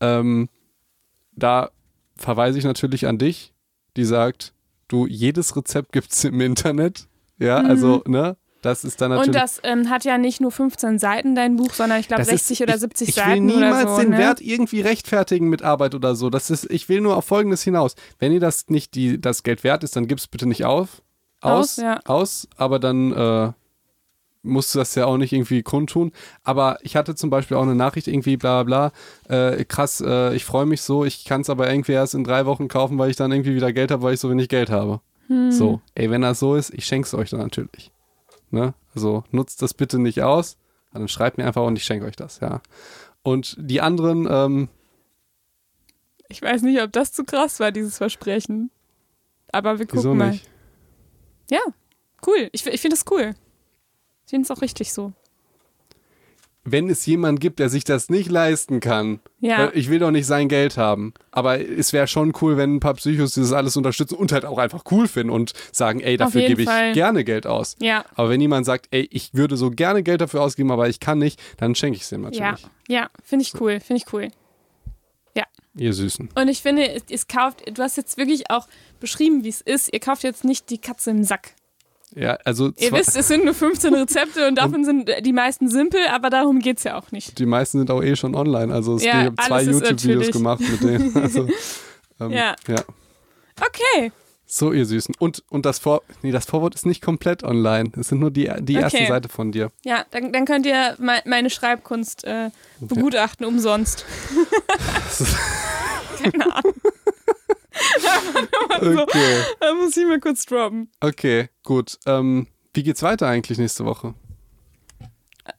Ähm, da verweise ich natürlich an dich, die sagt, du, jedes Rezept gibt es im Internet. Ja, also, ne? Das ist dann natürlich. Und das ähm, hat ja nicht nur 15 Seiten, dein Buch, sondern ich glaube Das 60 ist, oder ich, 70 ich Seiten will niemals so. den ne? Wert irgendwie rechtfertigen mit Arbeit oder so. Das ist, ich will nur auf Folgendes hinaus. Wenn ihr das nicht die, das Geld wert ist, dann gib es bitte nicht auf. Aus, Aus, ja. aus, aber dann äh, musst du das ja auch nicht irgendwie kundtun. Aber ich hatte zum Beispiel auch eine Nachricht irgendwie bla bla, äh, krass, äh, ich freue mich so, ich kann es aber irgendwie erst in drei Wochen kaufen, weil ich dann irgendwie wieder Geld habe, weil ich so wenig Geld habe. Hm. So, ey, wenn das so ist, ich schenke es euch dann natürlich. Ne? Also nutzt das bitte nicht aus, dann schreibt mir einfach und ich schenke euch das, ja. Und die anderen, ähm, Ich weiß nicht, ob das zu krass war, dieses Versprechen. Aber wir gucken mal. Ja, cool. Ich, ich finde das cool. Ich finde es auch richtig so. Wenn es jemanden gibt, der sich das nicht leisten kann, Ja. äh, ich will doch nicht sein Geld haben, aber es wäre schon cool, wenn ein paar Psychos dieses alles unterstützen und halt auch einfach cool finden und sagen, ey, dafür gebe ich Fall. gerne Geld aus. Ja, Aber wenn jemand sagt, ey, ich würde so gerne Geld dafür ausgeben, aber ich kann nicht, dann schenke ich es ihm ja, natürlich. ja, finde ich cool, finde ich cool. Ihr Süßen. Und ich finde, es, es kauft, du hast jetzt wirklich auch beschrieben, wie es ist. Ihr kauft jetzt nicht die Katze im Sack. Ja, also Ihr wisst, es sind nur 15 Rezepte und davon sind die meisten simpel, aber darum geht es ja auch nicht. die meisten sind auch eh schon online. Also es Ja, ich habe zwei YouTube-Videos gemacht mit denen. Also, ähm, Ja. ja. Okay, So, ihr Süßen. Und, und das Vor nee, das Vorwort ist nicht komplett online. Es sind nur die, die erste Okay. Seite von dir. ja, dann, dann könnt ihr me meine Schreibkunst äh, begutachten umsonst. Keine Ahnung. Okay. Da muss ich mal kurz droppen. Okay, gut. Ähm, wie geht's weiter eigentlich nächste Woche?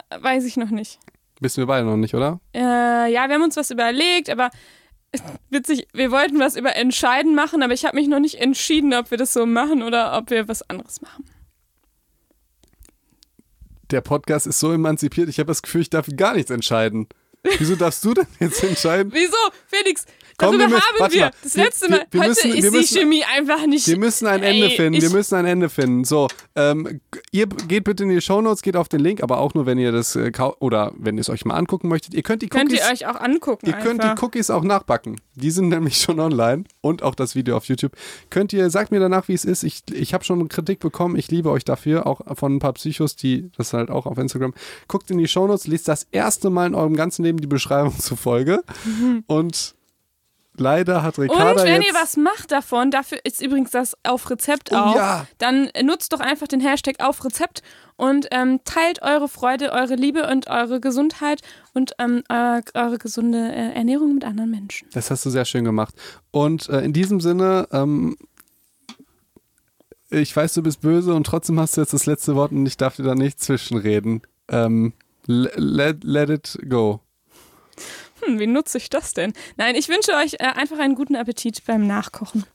Äh, Weiß ich noch nicht. Wissen wir beide noch nicht, oder? Äh, ja, wir haben uns was überlegt, aber witzig, wir wollten was über Entscheiden machen, aber ich habe mich noch nicht entschieden, ob wir das so machen oder ob wir was anderes machen. Der Podcast ist so emanzipiert, ich habe das Gefühl, ich darf gar nichts entscheiden. Wieso darfst du denn jetzt entscheiden? Wieso? Felix, Komm, Darüber wir haben warte wir. mal. Das Wir- letzte wir- Mal. wir Heute müssen- wir ist die müssen- Chemie einfach nicht. Wir müssen ein Ende Ey, finden. Wir müssen ein Ende finden. So, ähm, ihr geht bitte in die Shownotes, geht auf den Link, aber auch nur, wenn ihr das äh, oder wenn ihr es euch mal angucken möchtet. Ihr könnt die Könnt Cookies, ihr euch auch angucken. ihr könnt einfach. die Cookies auch nachbacken. Die sind nämlich schon online und auch das Video auf YouTube. Könnt ihr, sagt mir danach, wie es ist. Ich, ich habe schon Kritik bekommen. Ich liebe euch dafür, auch von ein paar Psychos, die das halt auch auf Instagram. Guckt in die Shownotes, lest das erste Mal in eurem ganzen Leben die Beschreibung zur Folge und leider hat Ricarda Und wenn ihr was macht davon, dafür ist übrigens das auf Rezept Oh auch, ja. dann nutzt doch einfach den Hashtag auf Rezept und ähm, teilt eure Freude, eure Liebe und eure Gesundheit und ähm, eure, eure gesunde äh, Ernährung mit anderen Menschen. Das hast du sehr schön gemacht. Und äh, in diesem Sinne, ähm, ich weiß, du bist böse und trotzdem hast du jetzt das letzte Wort und ich darf dir da nicht zwischenreden. Ähm, le- let, let it go. Hm, wie nutze ich das denn? Nein, ich wünsche euch äh, einfach einen guten Appetit beim Nachkochen.